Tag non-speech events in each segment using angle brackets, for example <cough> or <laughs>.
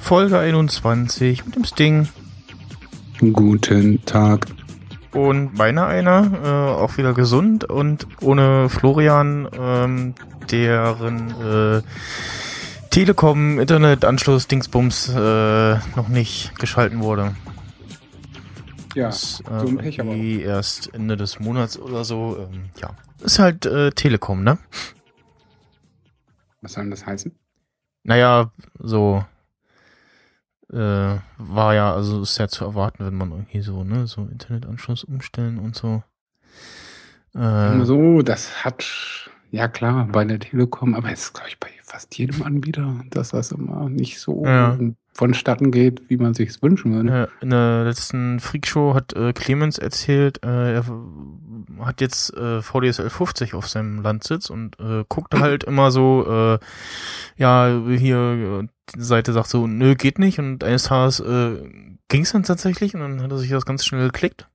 Folge 21 mit dem Sting. Guten Tag. Und meiner einer, äh, auch wieder gesund und ohne Florian, ähm, deren äh, Telekom Internetanschluss Dingsbums äh, noch nicht geschalten wurde. Ja, das, äh, so ein Pech aber. erst Ende des Monats oder so. Ähm, ja, ist halt äh, Telekom, ne? Was soll denn das heißen? Naja, so äh, war ja, also ist ja zu erwarten, wenn man irgendwie so, ne, so Internetanschluss umstellen und so. Äh, so, das hat, ja klar, bei der Telekom, aber es ist, glaube ich, bei fast jedem Anbieter, dass das immer nicht so ja. vonstatten geht, wie man sich wünschen würde. In der letzten Freakshow hat äh, Clemens erzählt, äh, er hat jetzt äh, VDSL 50 auf seinem Landsitz und äh, guckt <clears throat> halt immer so, äh, ja, hier die Seite sagt so, nö, geht nicht. Und eines Tages äh, ging es dann tatsächlich und dann hat er sich das ganz schnell geklickt.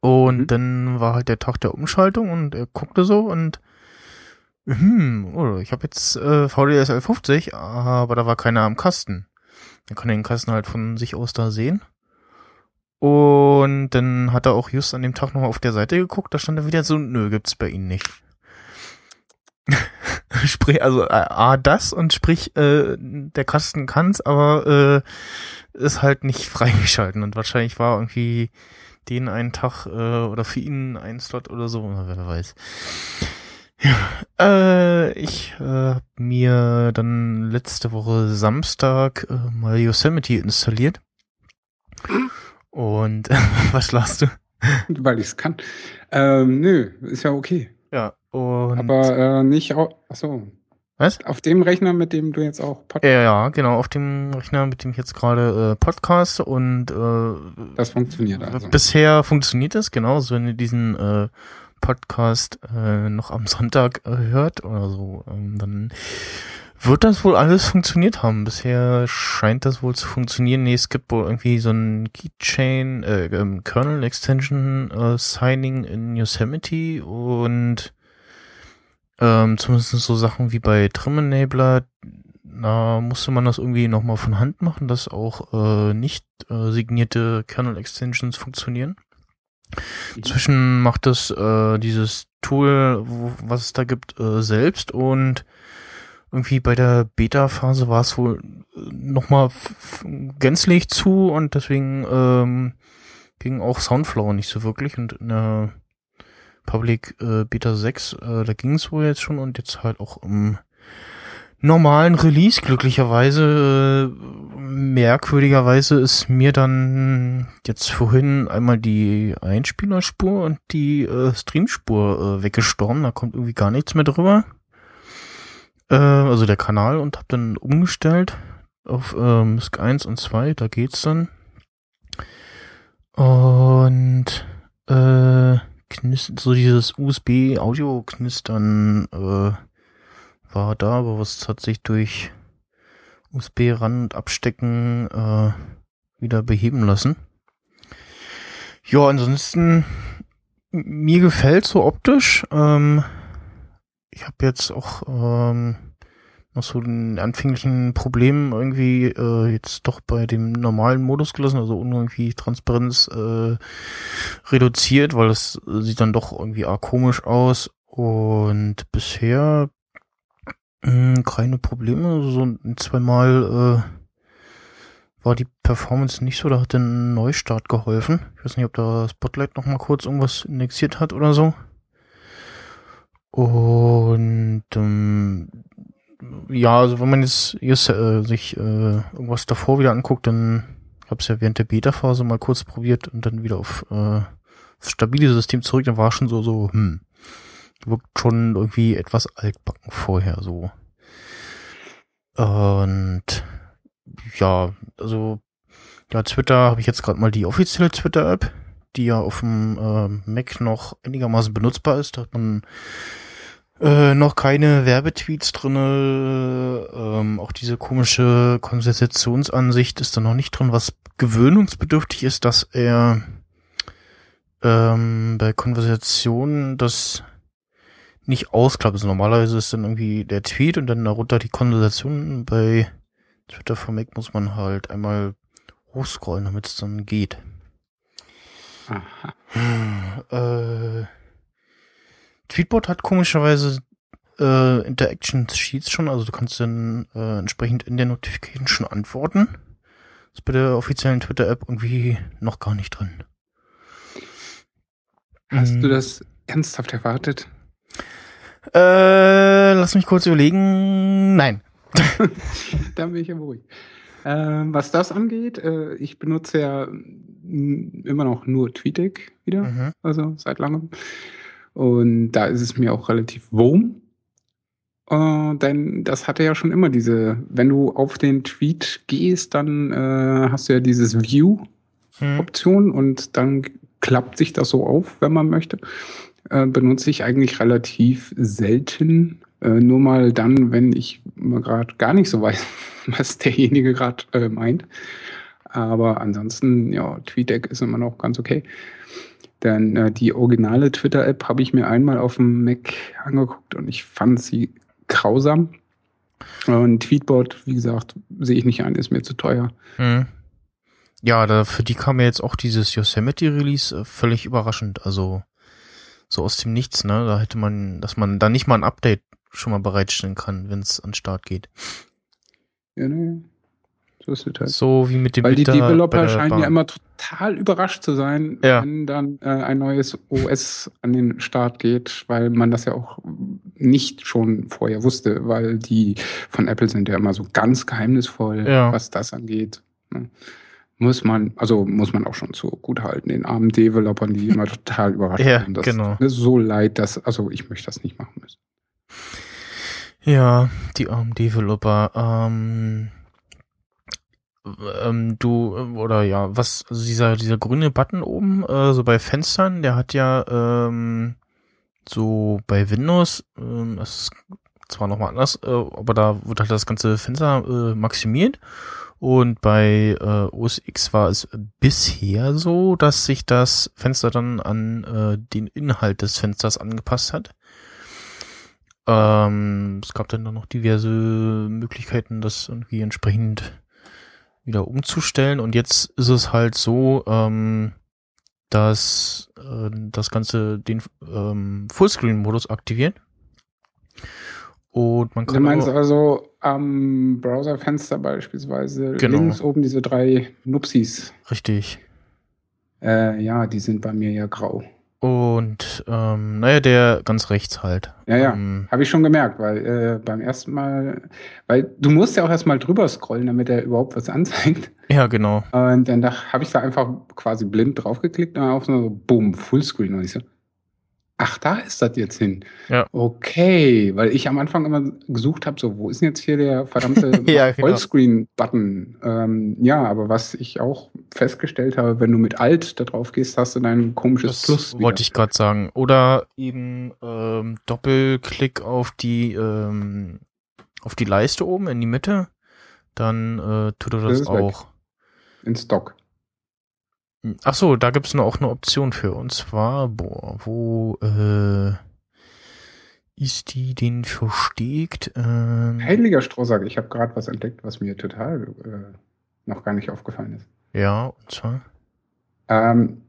Und mhm. dann war halt der Tag der Umschaltung und er guckte so und hm, oh, ich habe jetzt äh, VDSL 50, aber da war keiner am Kasten. Er konnte den Kasten halt von sich aus da sehen. Und dann hat er auch just an dem Tag nochmal auf der Seite geguckt, da stand er wieder so, nö, gibt's bei Ihnen nicht. <laughs> sprich, also äh, A, das und sprich, äh, der Kasten kann's, aber äh, ist halt nicht <laughs> freigeschalten und wahrscheinlich war irgendwie den einen Tag äh, oder für ihn ein Slot oder so, wer weiß. Ja, äh, ich äh, hab mir dann letzte Woche Samstag äh, mal Yosemite installiert. Und <laughs> was lachst du? Weil ich's kann. Ähm, nö, ist ja okay. Ja, und Aber äh, nicht auf. Achso. Was? Auf dem Rechner, mit dem du jetzt auch Podcast. Ja, ja, genau, auf dem Rechner, mit dem ich jetzt gerade äh, Podcast und äh, das funktioniert also. Bisher funktioniert das, genau. Also wenn ihr diesen äh, Podcast äh, noch am Sonntag äh, hört oder so, ähm, dann wird das wohl alles funktioniert haben. Bisher scheint das wohl zu funktionieren. Nee, es gibt wohl irgendwie so ein Keychain, äh, ähm, Kernel Extension äh, Signing in Yosemite und ähm, zumindest so Sachen wie bei Trim Enabler, da musste man das irgendwie nochmal von Hand machen, dass auch äh, nicht äh, signierte Kernel Extensions funktionieren. Inzwischen macht es äh, dieses Tool, wo, was es da gibt, äh, selbst und irgendwie bei der Beta-Phase war es wohl nochmal gänzlich zu und deswegen ähm, ging auch Soundflower nicht so wirklich und in der Public äh, Beta 6, äh, da ging es wohl jetzt schon und jetzt halt auch im normalen Release glücklicherweise. Äh, merkwürdigerweise ist mir dann jetzt vorhin einmal die Einspielerspur und die äh, Streamspur äh, weggestorben. Da kommt irgendwie gar nichts mehr drüber. Äh, also der Kanal und hab dann umgestellt auf äh, MISC 1 und 2. Da geht's dann. Und äh, knistert, so dieses USB-Audio-Knistern äh, war da, aber was hat sich durch USB-Ran und Abstecken äh, wieder beheben lassen. Ja, ansonsten mir gefällt so optisch. Ähm, ich habe jetzt auch ähm, noch so den anfänglichen Problem irgendwie äh, jetzt doch bei dem normalen Modus gelassen, also irgendwie Transparenz äh, reduziert, weil es sieht dann doch irgendwie arg komisch aus. Und bisher keine Probleme. So zweimal äh, war die Performance nicht so, da hat der Neustart geholfen. Ich weiß nicht, ob da Spotlight noch mal kurz irgendwas indexiert hat oder so. Und ähm, ja, also wenn man jetzt, jetzt äh, sich äh, irgendwas davor wieder anguckt, dann habe es ja während der Beta-Phase mal kurz probiert und dann wieder auf äh, stabile System zurück, dann war schon so, so, hm, wirkt schon irgendwie etwas altbacken vorher so. Und ja, also ja, Twitter habe ich jetzt gerade mal die offizielle Twitter-App, die ja auf dem äh, Mac noch einigermaßen benutzbar ist. Da hat man Äh, noch keine Werbetweets drinne. Ähm, auch diese komische Konversationsansicht ist da noch nicht drin, was gewöhnungsbedürftig ist, dass er ähm, bei Konversationen das nicht ausklappt. Also normalerweise ist dann irgendwie der Tweet und dann darunter die Konversation. Bei Twitter for Mac muss man halt einmal hochscrollen, damit es dann geht. Aha. Äh, Tweetbot hat komischerweise äh, Interaction Sheets schon, also du kannst dann äh, entsprechend in der Notification schon antworten. Das ist bei der offiziellen Twitter-App irgendwie noch gar nicht drin. Hast hm. du das ernsthaft erwartet? Äh, lass mich kurz überlegen. Nein. <laughs> Dann bin ich ja ruhig. Ähm, was das angeht, äh, ich benutze ja immer noch nur TweetDeck wieder, mhm. also seit langem. Und da ist es mir auch relativ wurm. Äh, denn das hatte ja schon immer diese, wenn du auf den Tweet gehst, dann äh, hast du ja dieses View-Option mhm. und dann klappt sich das so auf, wenn man möchte. Äh, benutze ich eigentlich relativ selten. Äh, nur mal dann, wenn ich gerade gar nicht so weiß, <laughs> was derjenige gerade äh, meint. Aber ansonsten, ja, TweetDeck ist immer noch ganz okay. Denn äh, die originale Twitter-App habe ich mir einmal auf dem Mac angeguckt und ich fand sie grausam. Und Tweetbot, wie gesagt, sehe ich nicht ein, ist mir zu teuer. Hm. Ja, da, für die kam ja jetzt auch dieses Yosemite-Release äh, völlig überraschend. Also so aus dem Nichts, ne? Da hätte man, dass man da nicht mal ein Update schon mal bereitstellen kann, wenn es an den Start geht. Ja, ne. So ist es halt. So wie mit dem Weil Beta die Developer scheinen Bahn. ja immer total überrascht zu sein, ja. wenn dann äh, ein neues OS an den Start geht, weil man das ja auch nicht schon vorher wusste, weil die von Apple sind ja immer so ganz geheimnisvoll, ja. was das angeht. Ne? Muss man, also muss man auch schon so gut halten, den armen Developern, die immer <laughs> total überrascht ja, sind. Das genau. ist so leid, dass, also ich möchte das nicht machen müssen. Ja, die armen Developer. Ähm, ähm, du, oder ja, was, also dieser, dieser grüne Button oben, äh, so bei Fenstern, der hat ja ähm, so bei Windows, ähm, das ist zwar nochmal anders, äh, aber da wird halt das ganze Fenster äh, maximiert. Und bei äh, OS X war es bisher so, dass sich das Fenster dann an äh, den Inhalt des Fensters angepasst hat. Ähm, es gab dann noch diverse Möglichkeiten, das irgendwie entsprechend wieder umzustellen. Und jetzt ist es halt so, ähm, dass äh, das Ganze den ähm, Fullscreen-Modus aktiviert. Und man kann. Du meinst also am Browserfenster beispielsweise genau. links oben diese drei Nupsis. Richtig. Äh, ja, die sind bei mir ja grau. Und ähm, naja, der ganz rechts halt. Ja, ja, ähm, habe ich schon gemerkt, weil äh, beim ersten Mal, weil du musst ja auch erstmal drüber scrollen, damit er überhaupt was <laughs> anzeigt. Ja, genau. Und dann habe ich da einfach quasi blind draufgeklickt und dann auf so, boom, Fullscreen. Und ich so, ach, da ist das jetzt hin. Ja. Okay, weil ich am Anfang immer gesucht habe, so, wo ist denn jetzt hier der verdammte <laughs> ja, genau. Vollscreen-Button? Ähm, ja, aber was ich auch festgestellt habe, wenn du mit Alt da drauf gehst, hast du dein komisches das Plus. Wieder. Wollte ich gerade sagen. Oder eben ähm, Doppelklick auf die ähm, auf die Leiste oben in die Mitte, dann äh, tut er das, das auch. Weg. In Stock. Ach so, da gibt's noch auch eine Option für. Und zwar, boah, wo äh, ist die denn versteckt? Ähm, Heiliger Strohsack, ich habe gerade was entdeckt, was mir total äh, noch gar nicht aufgefallen ist. Ja, und zwar? Ähm,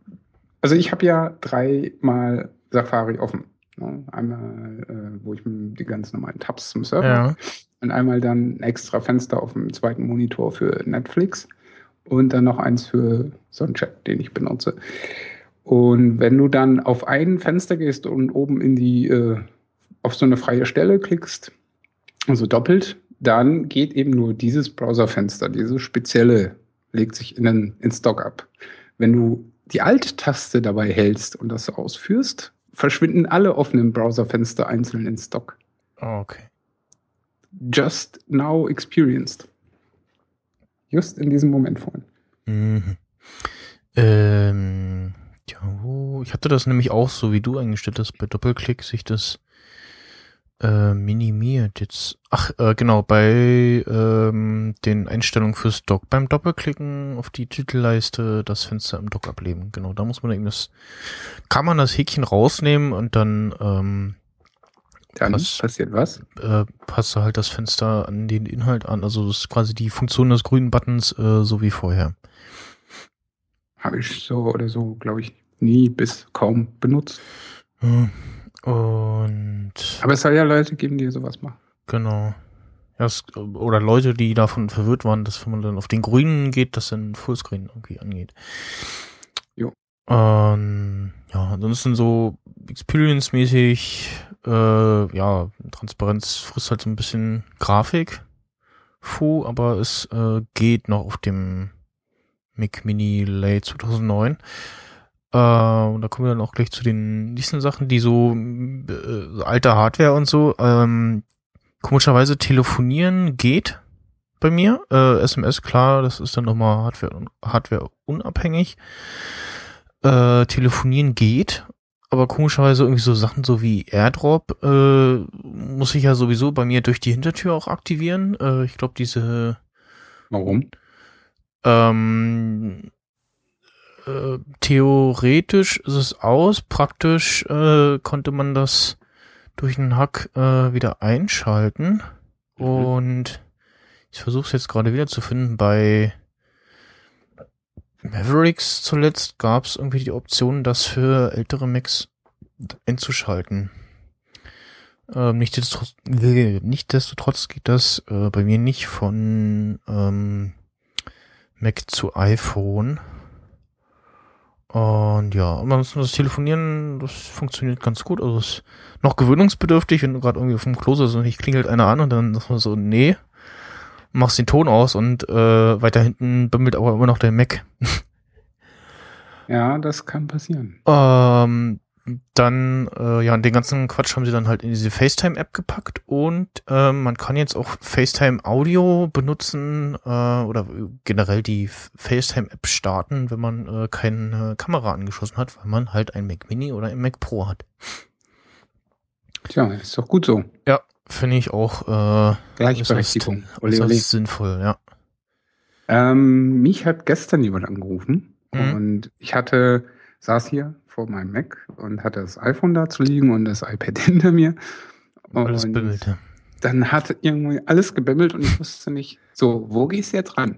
also ich habe ja dreimal Safari offen. Ne? Einmal, äh, wo ich die ganz normalen Tabs zum Surfen ja. und einmal dann ein extra Fenster auf dem zweiten Monitor für Netflix und dann noch eins für so einen Chat, den ich benutze. Und wenn du dann auf ein Fenster gehst und oben in die, äh, auf so eine freie Stelle klickst, also doppelt, dann geht eben nur dieses Browserfenster, dieses spezielle, legt sich in den in Stock ab. Wenn du die Alt-Taste dabei hältst und das ausführst, verschwinden alle offenen Browserfenster einzeln in Stock. Oh, okay. Just now experienced. Just in diesem Moment vorhin. Mhm. Ähm, ja, ich hatte das nämlich auch so, wie du eingestellt hast, bei Doppelklick sich das äh, minimiert jetzt. Ach, äh, genau, bei ähm, den Einstellungen fürs Dock. Beim Doppelklicken auf die Titelleiste das Fenster im Dock ableben. Genau, da muss man eben das, kann man das Häkchen rausnehmen und dann, ähm, dann pass, passiert was? Äh, passt halt das Fenster an den Inhalt an. Also das ist quasi die Funktion des grünen Buttons, äh, so wie vorher. Habe ich so oder so, glaube ich, nie bis kaum benutzt. Hm. Und. Aber es soll ja Leute geben, die sowas machen. Genau. Ja, es, oder Leute, die davon verwirrt waren, dass wenn man dann auf den Grünen geht, dass dann Fullscreen irgendwie angeht. Jo. Ähm, ja, ansonsten so Experience-mäßig, äh, ja, Transparenz frisst halt so ein bisschen Grafik. Fu, aber es äh, geht noch auf dem Mac Mini Late 2009. Äh, und da kommen wir dann auch gleich zu den nächsten Sachen, die so äh, alte Hardware und so. Ähm, komischerweise telefonieren geht bei mir. Äh, SMS, klar, das ist dann nochmal Hardware, Hardware unabhängig. Äh, telefonieren geht, aber komischerweise irgendwie so Sachen so wie AirDrop äh, muss ich ja sowieso bei mir durch die Hintertür auch aktivieren. Äh, ich glaube, diese. Warum? Ähm, äh, theoretisch ist es aus, praktisch äh, konnte man das durch einen Hack äh, wieder einschalten. Mhm. Und ich versuche es jetzt gerade wieder zu finden. Bei Mavericks zuletzt gab es irgendwie die Option, das für ältere Macs einzuschalten. Ähm, nichtsdestotrotz, nichtsdestotrotz geht das äh, bei mir nicht von ähm, Mac zu iPhone. Und ja, ansonsten das Telefonieren, das funktioniert ganz gut. Also es ist noch gewöhnungsbedürftig, wenn du gerade irgendwie auf dem Klo sitzt und ich klingelt einer an und dann sagst so, nee, machst den Ton aus und äh, weiter hinten bimmelt aber immer noch der Mac. ja, das kann passieren. Ähm, dann, äh, ja, den ganzen Quatsch haben sie dann halt in diese FaceTime-App gepackt und äh, man kann jetzt auch FaceTime-Audio benutzen äh, oder generell die FaceTime-App starten, wenn man äh, keine Kamera angeschlossen hat, weil man halt ein Mac Mini oder ein Mac Pro hat. Tja, ist doch gut so. Ja, finde ich auch. Äh, Gleichberechtigung. Ist, ist, ist sinnvoll, ja. Ähm, mich hat gestern jemand angerufen mhm. und ich hatte, saß hier vor meinem Mac und hatte das iPhone da zu liegen und das iPad <laughs> hinter mir. Und alles bimmelte. Dann hat irgendwie alles gebimmelt und ich wusste nicht, so, wo gehst du jetzt ran?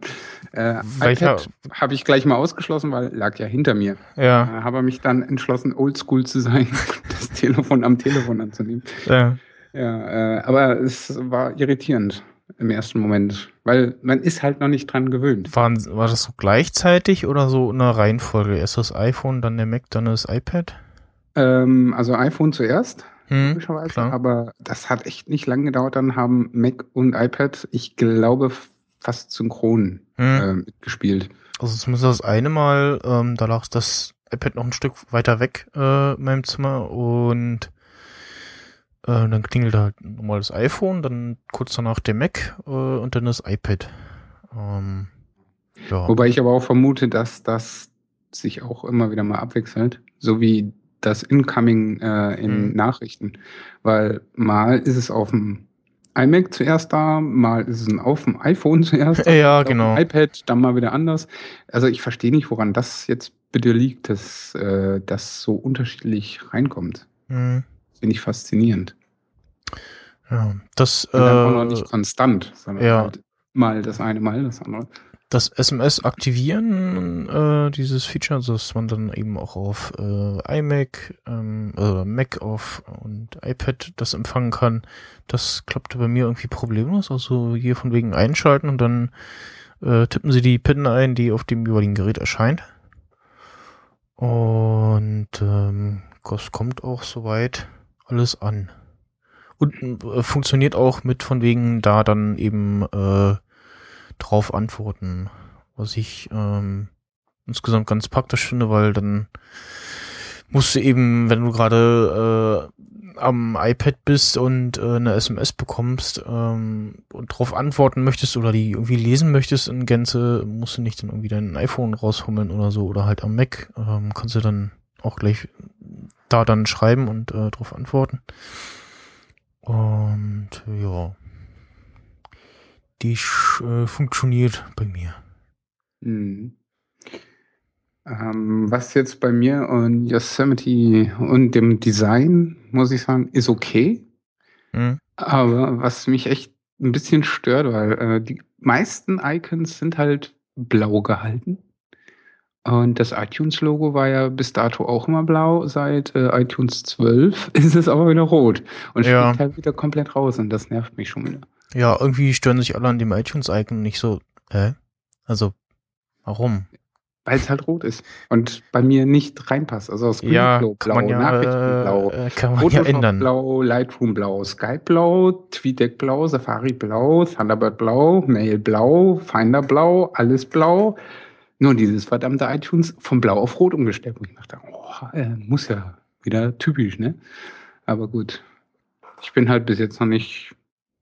Äh, iPad habe ich gleich mal ausgeschlossen, weil lag ja hinter mir. Ja. Äh, habe mich dann entschlossen, oldschool zu sein, <laughs> das Telefon am Telefon anzunehmen. Ja. Ja, äh, aber es war irritierend im ersten Moment, weil man ist halt noch nicht dran gewöhnt. Waren, war das so gleichzeitig oder so in einer Reihenfolge? Erst das iPhone, dann der Mac, dann das iPad? Ähm, also iPhone zuerst, hm, aber das hat echt nicht lange gedauert. Dann haben Mac und iPad, ich glaube, fast synchron hm. äh, gespielt. Also zumindest das eine Mal, ähm, da lag das iPad noch ein Stück weiter weg äh, in meinem Zimmer und äh, dann klingelt halt nochmal das iPhone, dann kurz danach der Mac äh, und dann das iPad. Ähm, ja. Wobei ich aber auch vermute, dass das sich auch immer wieder mal abwechselt, so wie das Incoming äh, in mhm. Nachrichten. Weil mal ist es auf dem iMac zuerst da, mal ist es auf dem iPhone zuerst, <laughs> ja, genau. iPad, dann mal wieder anders. Also ich verstehe nicht, woran das jetzt bitte liegt, dass äh, das so unterschiedlich reinkommt. Mhm. Finde ich faszinierend. Ja, das Und dann äh, auch noch nicht konstant, sondern ja. halt mal das eine, mal das andere. Das SMS aktivieren, äh, dieses Feature, dass man dann eben auch auf äh, iMac, ähm, äh, Mac auf und iPad das empfangen kann, das klappte bei mir irgendwie problemlos. Also hier von wegen einschalten und dann äh, tippen sie die PIN ein, die auf dem jeweiligen Gerät erscheint. Und ähm, das kommt auch soweit alles an. Und äh, funktioniert auch mit von wegen da dann eben äh, drauf antworten. Was ich ähm, insgesamt ganz praktisch finde, weil dann musst du eben, wenn du gerade äh, am iPad bist und äh, eine SMS bekommst ähm, und darauf antworten möchtest oder die irgendwie lesen möchtest in Gänze, musst du nicht dann irgendwie dein iPhone raushummeln oder so oder halt am Mac. Ähm, kannst du dann auch gleich da dann schreiben und äh, darauf antworten. Und ja, die äh, funktioniert bei mir. Mhm. Ähm, was jetzt bei mir und Yosemite und dem Design, muss ich sagen, ist okay. Mhm. Aber was mich echt ein bisschen stört, weil äh, die meisten Icons sind halt blau gehalten. Und das iTunes-Logo war ja bis dato auch immer blau. Seit äh, iTunes 12 <laughs> ist es aber wieder rot. Und ja. fliegt halt wieder komplett raus und das nervt mich schon wieder. Ja, irgendwie stören sich alle an dem iTunes-Icon nicht so. Hä? Also, warum? Weil es halt rot ist und bei mir nicht reinpasst. Also Screenflow ja, blau, ja, Nachrichtenblau, äh, kann man ja ändern. blau, Lightroom blau, Skype blau, TweetDeck blau, Safari blau, Thunderbird blau, Mail blau, Finder blau, alles blau. Nur dieses verdammte iTunes von blau auf rot umgestellt. Und ich dachte, oh, äh, muss ja wieder typisch, ne? Aber gut. Ich bin halt bis jetzt noch nicht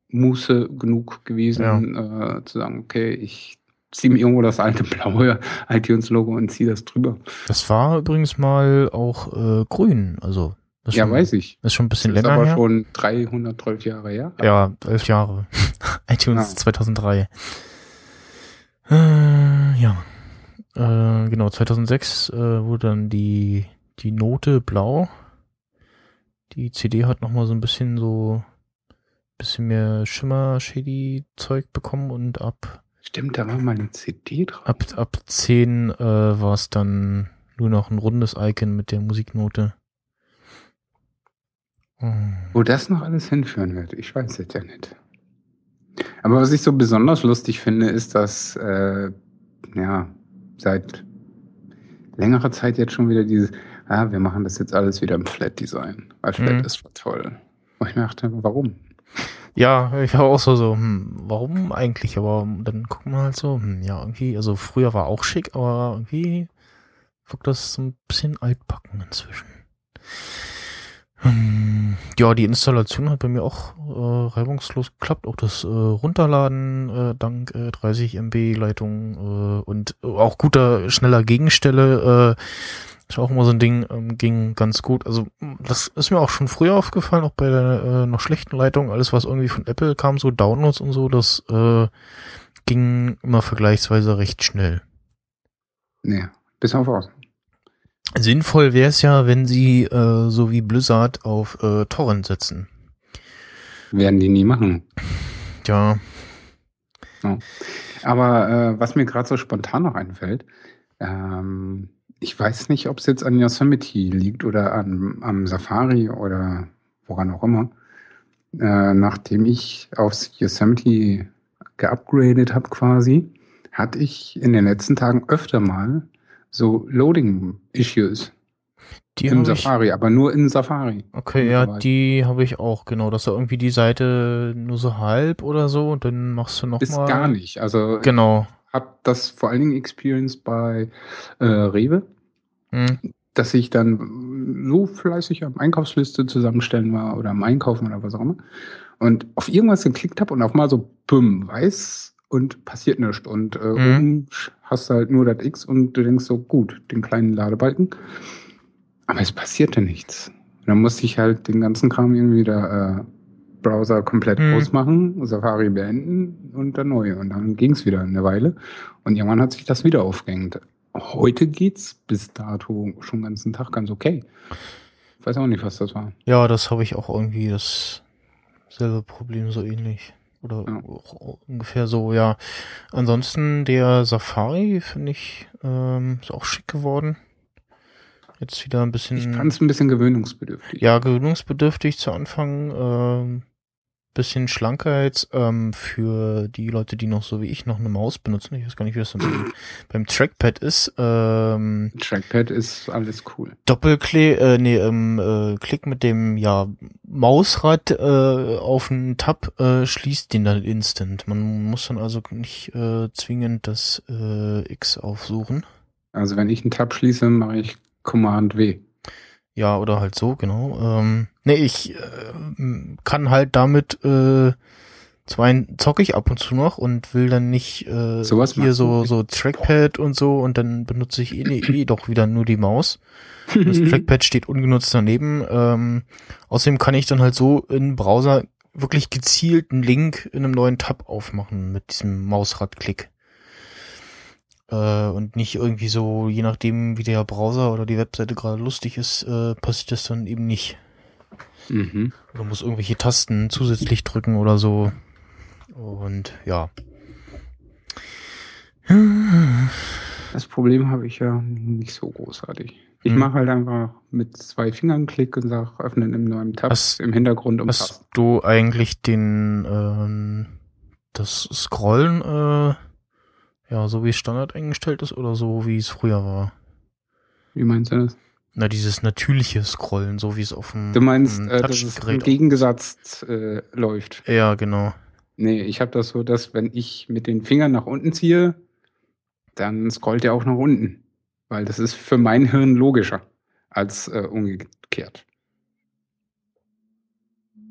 Muße genug gewesen, ja. äh, zu sagen, okay, ich ziehe mir irgendwo das alte blaue <laughs> iTunes-Logo und ziehe das drüber. Das war übrigens mal auch äh, grün, also. ja, schon, weiß ich. Das ist schon ein bisschen das länger ist aber her. schon 312 Jahre her. Ja, elf Jahre. <laughs> iTunes ja. 2003. Äh, ja. Äh, genau, 2006 äh, wurde dann die, die Note blau. Die CD hat nochmal so ein bisschen so bisschen mehr Schimmer-Shady-Zeug bekommen und ab. Stimmt, da war mal eine CD drauf. Ab, ab 10 äh, war es dann nur noch ein rundes Icon mit der Musiknote. Hm. Wo das noch alles hinführen wird, ich weiß es ja nicht. Aber was ich so besonders lustig finde, ist, dass äh, ja seit längerer Zeit jetzt schon wieder dieses, ah, wir machen das jetzt alles wieder im Flat Design, weil Flat mhm. ist toll. Und ich mir dachte, warum? Ja, ich war auch so, so, hm, warum eigentlich? Aber dann gucken wir halt so, hm, ja, irgendwie, also früher war auch schick, aber irgendwie wirkt das so ein bisschen altbacken inzwischen. Hm, ja, die Installation hat bei mir auch äh, reibungslos geklappt. Auch das äh, Runterladen äh, dank äh, 30 MB Leitung äh, und auch guter, schneller Gegenstelle. Äh, ist auch immer so ein Ding, ähm, ging ganz gut. Also das ist mir auch schon früher aufgefallen, auch bei der äh, noch schlechten Leitung. Alles, was irgendwie von Apple kam, so Downloads und so, das äh, ging immer vergleichsweise recht schnell. Nee, bis auf aus. Sinnvoll wäre es ja, wenn sie äh, so wie Blizzard auf äh, Torrent setzen. Werden die nie machen. Ja. ja. Aber äh, was mir gerade so spontan noch einfällt, ähm, ich weiß nicht, ob es jetzt an Yosemite liegt oder an, am Safari oder woran auch immer. Äh, nachdem ich aufs Yosemite geupgradet habe quasi, hatte ich in den letzten Tagen öfter mal so Loading-Issues. Die Im Safari, ich, aber nur in Safari. Okay, ja, die habe ich auch, genau. Dass du irgendwie die Seite nur so halb oder so und dann machst du noch Ist mal. gar nicht. Also genau habe das vor allen Dingen experienced bei äh, Rewe, mhm. dass ich dann so fleißig am Einkaufsliste zusammenstellen war oder am Einkaufen oder was auch immer und auf irgendwas geklickt habe und auf mal so püm, weiß und passiert nichts und äh, mhm. oben hast du halt nur das X und du denkst so, gut, den kleinen Ladebalken, aber es passierte nichts. Und dann musste ich halt den ganzen Kram irgendwie wieder äh, Browser komplett mhm. ausmachen, Safari beenden und dann neu. Und dann ging es wieder eine Weile. Und irgendwann hat sich das wieder aufgehängt. Heute geht's bis dato schon den ganzen Tag ganz okay. Ich weiß auch nicht, was das war. Ja, das habe ich auch irgendwie dasselbe Problem so ähnlich. Oder ja. ungefähr so, ja. Ansonsten der Safari finde ich ähm, ist auch schick geworden. Jetzt wieder ein bisschen. Ich fand es ein bisschen gewöhnungsbedürftig. Ja, gewöhnungsbedürftig zu Anfang. Ähm, bisschen schlanker jetzt ähm, für die Leute, die noch so wie ich noch eine Maus benutzen. Ich weiß gar nicht, wie das beim, beim Trackpad ist. Ähm, Trackpad ist alles cool. Doppelklick, äh, nee, ähm, äh, Klick mit dem ja Mausrad äh, auf einen Tab äh, schließt den dann instant. Man muss dann also nicht äh, zwingend das äh, X aufsuchen. Also wenn ich einen Tab schließe, mache ich Command W. Ja, oder halt so, genau. Ähm, nee, ich äh, kann halt damit äh, Zwar zocke ich ab und zu noch und will dann nicht äh, Sowas hier so, so Trackpad und so und dann benutze ich eh, eh doch wieder nur die Maus. Das <laughs> Trackpad steht ungenutzt daneben. Ähm, außerdem kann ich dann halt so in Browser wirklich gezielt einen Link in einem neuen Tab aufmachen mit diesem Mausradklick. Äh, und nicht irgendwie so, je nachdem, wie der Browser oder die Webseite gerade lustig ist, äh, passiert das dann eben nicht. Mhm. Du musst irgendwelche Tasten zusätzlich drücken oder so. Und ja. Das Problem habe ich ja nicht so großartig. Ich hm. mache halt einfach mit zwei Fingern Klick und sage öffnen im neuen Tab hast, im Hintergrund um Hast du eigentlich den ähm, das Scrollen äh, ja so wie es Standard eingestellt ist oder so wie es früher war? Wie meinst du das? Na, dieses natürliche Scrollen, so wie es auf dem Du meinst, äh, dass es im Gegensatz äh, läuft. Ja, genau. Nee, ich habe das so, dass wenn ich mit den Fingern nach unten ziehe, dann scrollt er auch nach unten. Weil das ist für mein Hirn logischer als äh, umgekehrt.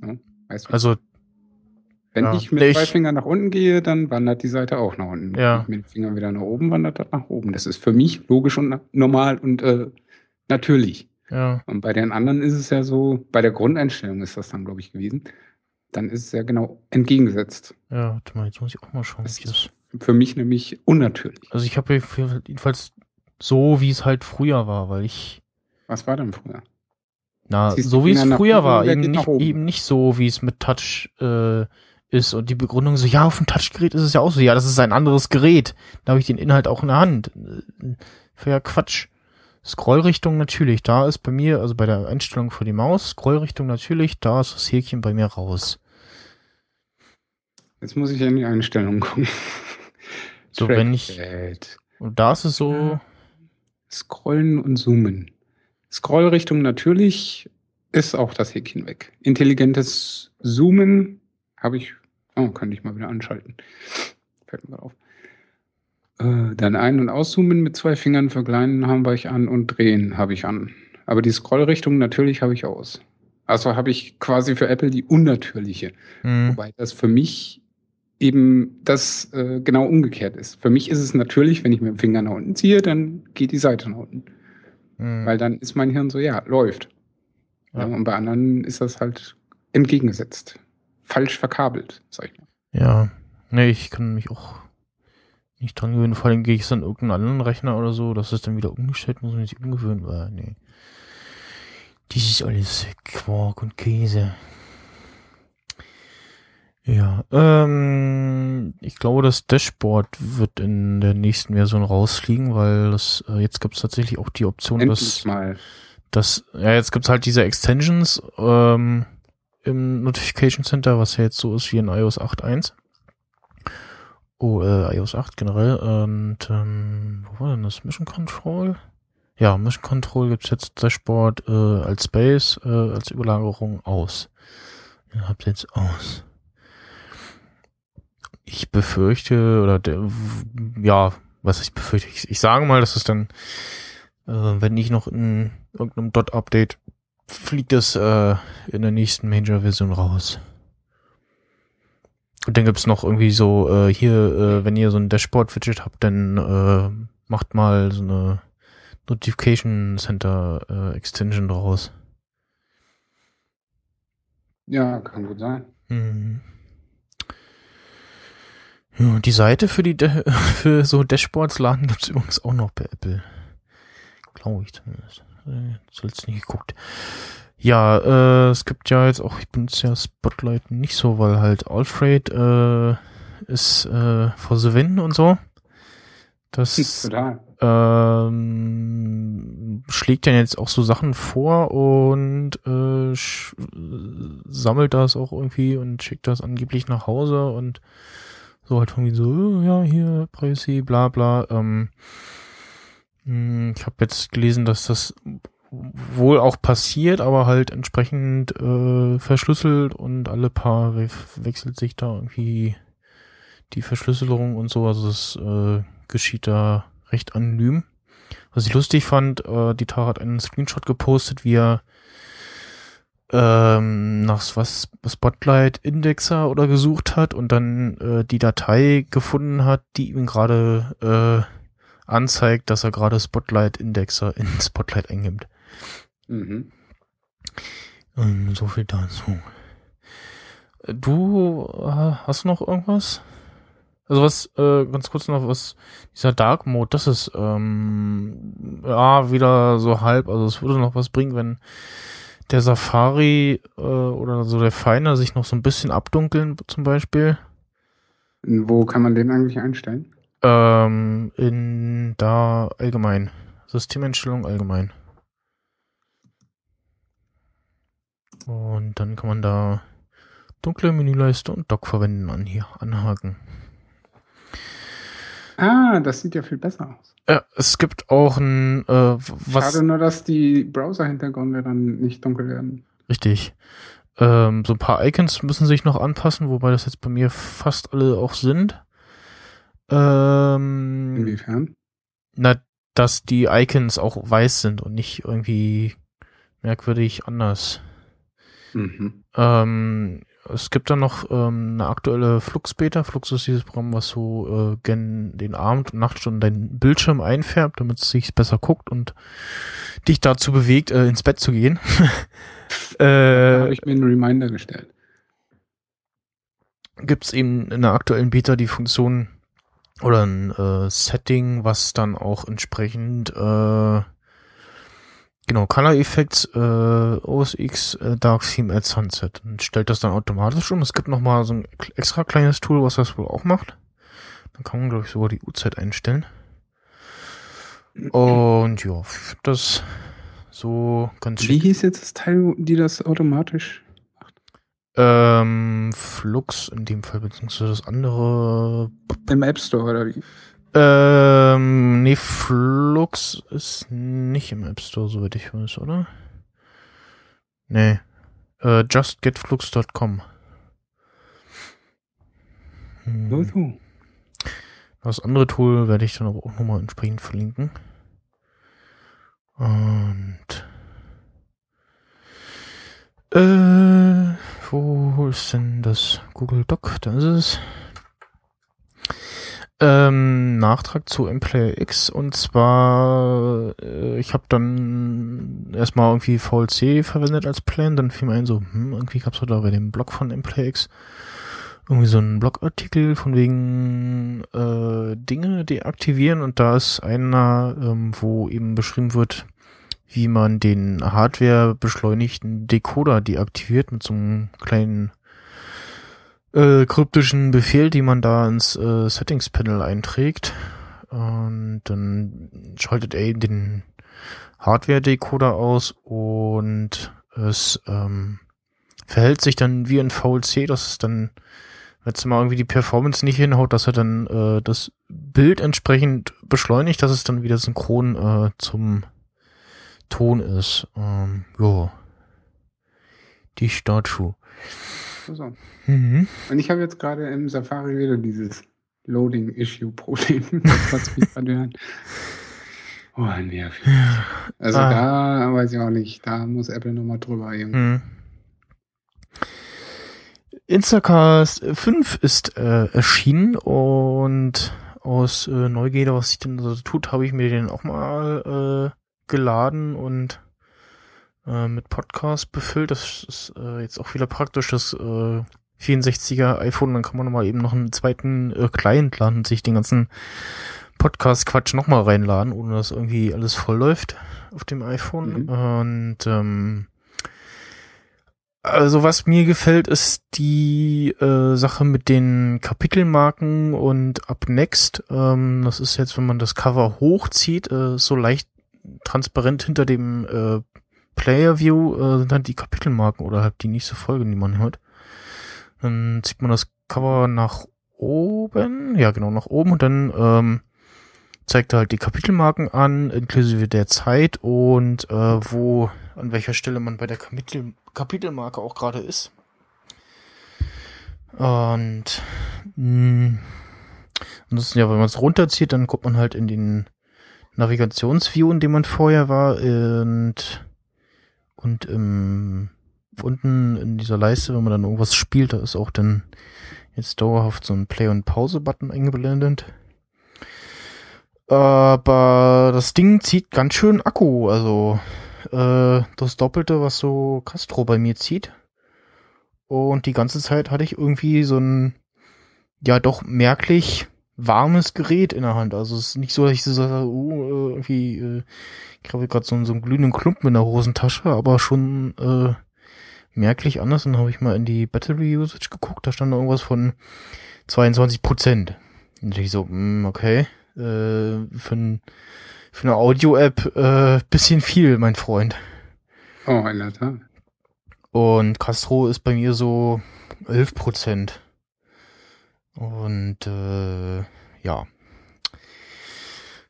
Ja, weißt du? Also wenn ja, ich mit ich, zwei Fingern nach unten gehe, dann wandert die Seite auch nach unten. Ja. Mit den Fingern wieder nach oben wandert das nach oben. Das ist für mich logisch und normal und äh, natürlich. Ja. Und bei den anderen ist es ja so, bei der Grundeinstellung ist das dann, glaube ich, gewesen. Dann ist es ja genau entgegengesetzt. Ja, warte mal, jetzt muss ich auch mal schauen. Das ist für mich nämlich unnatürlich. Also ich habe jedenfalls so, wie es halt früher war, weil ich. Was war denn früher? Na, so wie es früher war, eben nicht, eben nicht so, wie es mit Touch äh, ist und die Begründung so, ja, auf dem Touchgerät ist es ja auch so, ja, das ist ein anderes Gerät. Da habe ich den Inhalt auch in der Hand. Für ja Quatsch. Scrollrichtung natürlich, da ist bei mir, also bei der Einstellung für die Maus, Scrollrichtung natürlich, da ist das Häkchen bei mir raus. Jetzt muss ich in die Einstellung gucken. <laughs> So, wenn ich. Und da ist es so. Scrollen und zoomen. Scrollrichtung natürlich ist auch das Häkchen weg. Intelligentes Zoomen habe ich. Oh, könnte ich mal wieder anschalten. Fällt mir auf. Äh, dann ein- und auszoomen mit zwei Fingern verkleinern habe ich an und drehen habe ich an. Aber die Scrollrichtung natürlich habe ich aus. Also habe ich quasi für Apple die unnatürliche. Mhm. Wobei das für mich eben das äh, genau umgekehrt ist. Für mich ist es natürlich, wenn ich mit dem Finger nach unten ziehe, dann geht die Seite nach unten. Mhm. Weil dann ist mein Hirn so, ja, läuft. Ja. Ja, und bei anderen ist das halt entgegengesetzt. Falsch verkabelt, sag ich mal. Ja, nee, ich kann mich auch nicht dran gewöhnen. Vor allem gehe ich dann irgendeinen anderen Rechner oder so, dass es dann wieder umgestellt muss und sich umgewöhnen, weil, nee. Dies ist alles Quark und Käse. Ja, ähm, ich glaube, das Dashboard wird in der nächsten Version rausfliegen, weil das, äh, jetzt gibt es tatsächlich auch die Option, Endlich dass, mal. dass, ja, jetzt gibt es halt diese Extensions ähm, im Notification Center, was ja jetzt so ist wie in iOS 8.1. Oh, äh, iOS 8 generell. Und ähm, wo war denn das? Mission Control? Ja, Mission Control gibt's jetzt Dashboard äh, als Space, äh, als Überlagerung aus. Ihr habt jetzt aus. Ich befürchte, oder der, ja, was ich befürchte, ich, ich sage mal, dass es dann, äh, wenn nicht noch in irgendeinem Dot-Update, fliegt es äh, in der nächsten Major-Version raus. Und dann gibt's noch irgendwie so, äh, hier, äh, wenn ihr so ein Dashboard-Widget habt, dann äh, macht mal so eine Notification Center äh, Extension draus. Ja, kann gut sein. Mhm. Ja, die Seite für die De <laughs> für so Dashboards laden gibt's übrigens auch noch bei Apple. Glaube ich zumindest. Äh, jetzt nicht geguckt. Ja, äh, es gibt ja jetzt auch, ich benutze ja Spotlight nicht so, weil halt Alfred äh, ist äh, vor the win und so. Das ähm, schlägt ja jetzt auch so Sachen vor und äh, sammelt das auch irgendwie und schickt das angeblich nach Hause und so halt irgendwie so, ja, hier, Privacy, bla bla. Ähm, hm, ich habe jetzt gelesen, dass das wohl auch passiert, aber halt entsprechend äh, verschlüsselt und alle paar we wechselt sich da irgendwie die Verschlüsselung und so. Also es äh, geschieht da recht anonym. Was ich lustig fand, äh, die Tara hat einen Screenshot gepostet, wie er ähm, nach was Spotlight Indexer oder gesucht hat und dann äh, die Datei gefunden hat, die ihm gerade äh, anzeigt, dass er gerade Spotlight Indexer in Spotlight eingibt. Mhm. Ähm, so viel dazu. Du äh, hast noch irgendwas? Also was, äh, ganz kurz noch, was dieser Dark Mode, das ist ähm, ja wieder so halb, also es würde noch was bringen, wenn der Safari äh, oder so der Finder sich noch so ein bisschen abdunkeln zum Beispiel. Wo kann man den eigentlich einstellen? Ähm, in da allgemein. Systemeinstellung allgemein. Und dann kann man da dunkle Menüleiste und Dock verwenden an hier anhaken. Ah, das sieht ja viel besser aus. Ja, es gibt auch ein äh, was. Schade nur, dass die Browser-Hintergründe dann nicht dunkel werden. Richtig. Ähm, so ein paar Icons müssen sich noch anpassen, wobei das jetzt bei mir fast alle auch sind. Ähm, Inwiefern? Na, dass die Icons auch weiß sind und nicht irgendwie merkwürdig anders. Mhm. Ähm, es gibt dann noch ähm, eine aktuelle Flux-Beta. Flux ist dieses Programm, was so äh, gen den Abend- und Nachtstunden deinen Bildschirm einfärbt, damit es sich besser guckt und dich dazu bewegt, äh, ins Bett zu gehen. <laughs> äh, habe ich mir einen Reminder gestellt. Gibt es eben in der aktuellen Beta die Funktion oder ein äh, Setting, was dann auch entsprechend äh, Genau, Color Effects, äh, OS X äh, Dark Theme at Sunset und stellt das dann automatisch um. Es gibt noch mal so ein extra kleines Tool, was das wohl auch macht. Dann kann man, glaube ich, sogar die Uhrzeit einstellen. Und ja, das so ganz Wie hieß jetzt das Teil, die das automatisch? Ähm, Flux in dem Fall, beziehungsweise das andere. Im App Store oder wie? Ähm, nee, Flux ist nicht im App Store, soweit ich weiß, oder? Nee. Äh, justgetflux.com. Hm. Das andere Tool werde ich dann aber auch nochmal entsprechend verlinken. Und äh, wo ist denn das Google Doc? Da ist es. Ähm, Nachtrag zu MPlayer X und zwar, äh, ich habe dann erstmal irgendwie VLC verwendet als Plan, dann fiel mir ein so, hm, irgendwie gab's da bei dem Blog von MPlayer X irgendwie so einen Blogartikel von wegen äh, Dinge deaktivieren und da ist einer, ähm, wo eben beschrieben wird, wie man den Hardware beschleunigten Decoder deaktiviert mit so einem kleinen äh, kryptischen Befehl, die man da ins äh, Settings-Panel einträgt. Und dann schaltet er eben den Hardware-Decoder aus und es ähm, verhält sich dann wie ein VLC, dass es dann, wenn es mal irgendwie die Performance nicht hinhaut, dass er dann äh, das Bild entsprechend beschleunigt, dass es dann wieder synchron äh, zum Ton ist. Ähm, ja. Die Statue. So. Mhm. Und ich habe jetzt gerade im Safari wieder dieses Loading-Issue-Problem. <laughs> das mich gerade Oh, nervig. Also ah. da weiß ich auch nicht, da muss Apple nochmal drüber. Mhm. Instacast 5 ist äh, erschienen und aus äh, Neugierde, was sich denn so tut, habe ich mir den auch mal äh, geladen und äh, mit Podcast befüllt. Das ist äh, jetzt auch wieder praktisch, das äh, 64er iPhone, dann kann man nochmal eben noch einen zweiten äh, Client laden und sich den ganzen Podcast-Quatsch nochmal reinladen, ohne dass irgendwie alles voll läuft auf dem iPhone. Mhm. Und ähm, also was mir gefällt, ist die äh, Sache mit den Kapitelmarken und Up Next. Ähm, das ist jetzt, wenn man das Cover hochzieht, äh, so leicht transparent hinter dem äh, Player View äh, sind dann die Kapitelmarken oder halt die nächste Folge, die man hört. Dann zieht man das Cover nach oben, ja genau, nach oben und dann ähm, zeigt er halt die Kapitelmarken an, inklusive der Zeit und äh, wo, an welcher Stelle man bei der Kapitel, Kapitelmarke auch gerade ist. Und mh, ansonsten ja, wenn man es runterzieht, dann kommt man halt in den Navigationsview, in dem man vorher war und und im unten in dieser Leiste, wenn man dann irgendwas spielt, da ist auch dann jetzt dauerhaft so ein Play- und Pause-Button eingeblendet. Aber das Ding zieht ganz schön Akku, also äh, das Doppelte, was so Castro bei mir zieht. Und die ganze Zeit hatte ich irgendwie so ein, ja doch merklich warmes Gerät in der Hand. Also es ist nicht so, dass ich so sage, uh, irgendwie, äh, ich habe gerade so, so einen glühenden Klumpen in der Hosentasche, aber schon äh, merklich anders. Und dann habe ich mal in die Battery Usage geguckt, da stand irgendwas von 22 Prozent. Und ich so, mh, okay, äh, für, ein, für eine Audio-App äh, bisschen viel, mein Freund. Oh, in der Tat. Und Castro ist bei mir so 11 Prozent. Und äh, ja.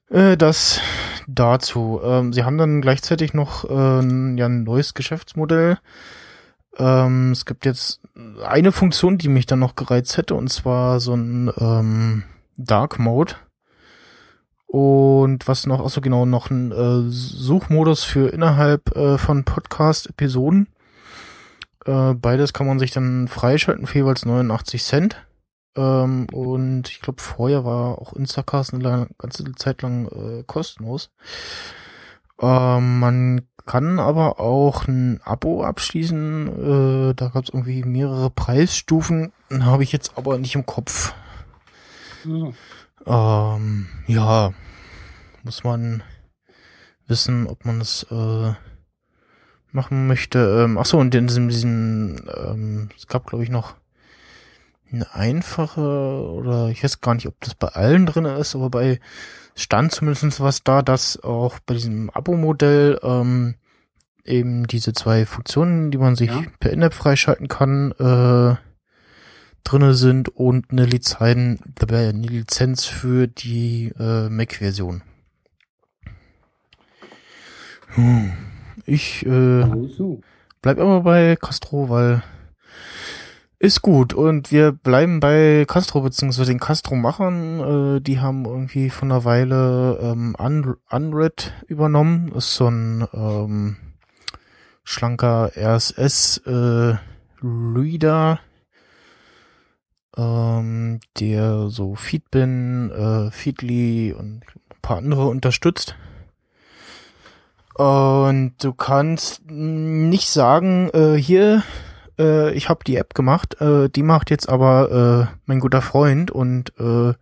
Äh, das dazu. Ähm, sie haben dann gleichzeitig noch äh, ja, ein neues Geschäftsmodell. Ähm, es gibt jetzt eine Funktion, die mich dann noch gereizt hätte, und zwar so ein ähm, Dark Mode. Und was noch, also genau, noch ein äh, Suchmodus für innerhalb äh, von Podcast-Episoden. Äh, beides kann man sich dann freischalten für jeweils 89 Cent. Ähm, und ich glaube, vorher war auch Instacast eine lange, ganze Zeit lang äh, kostenlos. Ähm, man kann aber auch ein Abo abschließen. Äh, da gab es irgendwie mehrere Preisstufen. Habe ich jetzt aber nicht im Kopf. Mhm. Ähm, ja, muss man wissen, ob man es äh, machen möchte. Ähm, ach so, und in diesem, diesem ähm, es gab glaube ich noch eine einfache oder ich weiß gar nicht, ob das bei allen drin ist, aber bei stand zumindest was da, dass auch bei diesem Abo-Modell ähm, eben diese zwei Funktionen, die man sich ja. per In-App freischalten kann, äh, drinne sind und eine Lizenz, eine Lizenz für die äh, Mac-Version. Hm. Ich äh, bleib immer bei Castro, weil ist gut. Und wir bleiben bei Castro beziehungsweise den Castro-Machern. Äh, die haben irgendwie von einer Weile ähm, Un Unread übernommen. Ist so ein ähm, schlanker RSS äh, ähm, der so Feedbin, äh, Feedly und ein paar andere unterstützt. Und du kannst nicht sagen, äh, hier, äh, ich habe die App gemacht, äh, die macht jetzt aber äh, mein guter Freund und äh,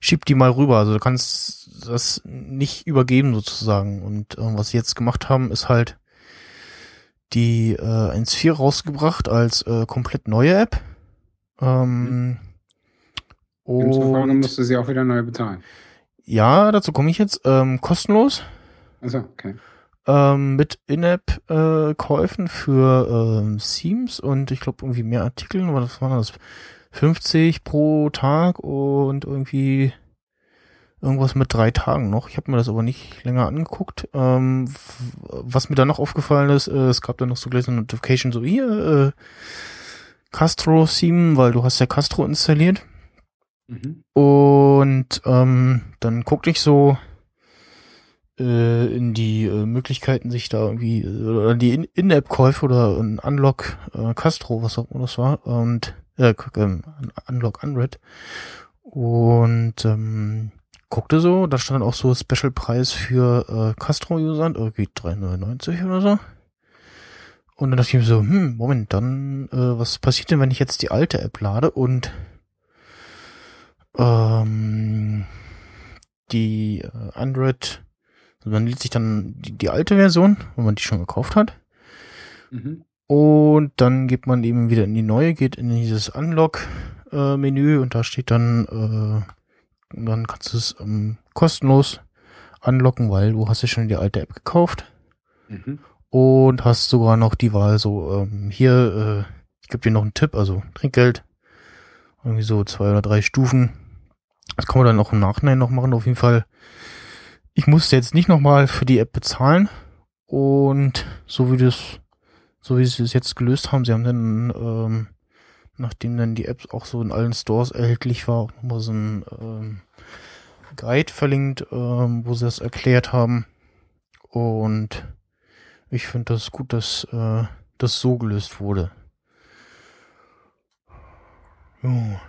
schiebt die mal rüber. Also du kannst das nicht übergeben sozusagen. Und äh, was sie jetzt gemacht haben, ist halt die äh, 1.4 rausgebracht als äh, komplett neue App ähm, Demzufolge musste sie auch wieder neu bezahlen. Ja, dazu komme ich jetzt. Ähm, kostenlos. Also, okay. Ähm, mit In-App-Käufen äh, für ähm, Themes und ich glaube irgendwie mehr Artikeln, aber das waren das 50 pro Tag und irgendwie irgendwas mit drei Tagen noch. Ich habe mir das aber nicht länger angeguckt. Ähm, was mir dann noch aufgefallen ist, äh, es gab dann noch so gleich eine Notification, so hier, äh, Castro Theme, weil du hast ja Castro installiert. Mhm. Und ähm, dann guckte ich so äh, in die äh, Möglichkeiten, sich da irgendwie, äh, oder die In-App-Käufe oder ein Unlock äh, Castro, was auch immer das war, und äh, ähm, Unlock Unread. Und ähm, guckte so, da stand auch so Special-Preis für äh, Castro-User, irgendwie 3,99 oder so. Und dann dachte ich mir so, hm, Moment, dann, äh, was passiert denn, wenn ich jetzt die alte App lade und ähm, die äh, Android, man lädt sich dann die, die alte Version, wenn man die schon gekauft hat. Mhm. Und dann geht man eben wieder in die neue, geht in dieses Unlock-Menü äh, und da steht dann, äh, dann kannst du es ähm, kostenlos unlocken, weil du hast ja schon die alte App gekauft. Mhm und hast sogar noch die Wahl so, ähm, hier, äh, ich gebe dir noch einen Tipp, also Trinkgeld, irgendwie so zwei oder drei Stufen. Das kann man dann auch im Nachhinein noch machen, auf jeden Fall. Ich musste jetzt nicht nochmal für die App bezahlen und so wie das, so wie sie es jetzt gelöst haben, sie haben dann, ähm, nachdem dann die App auch so in allen Stores erhältlich war, auch nochmal so ein ähm, Guide verlinkt, ähm, wo sie das erklärt haben und ich finde das gut, dass äh, das so gelöst wurde. Jo.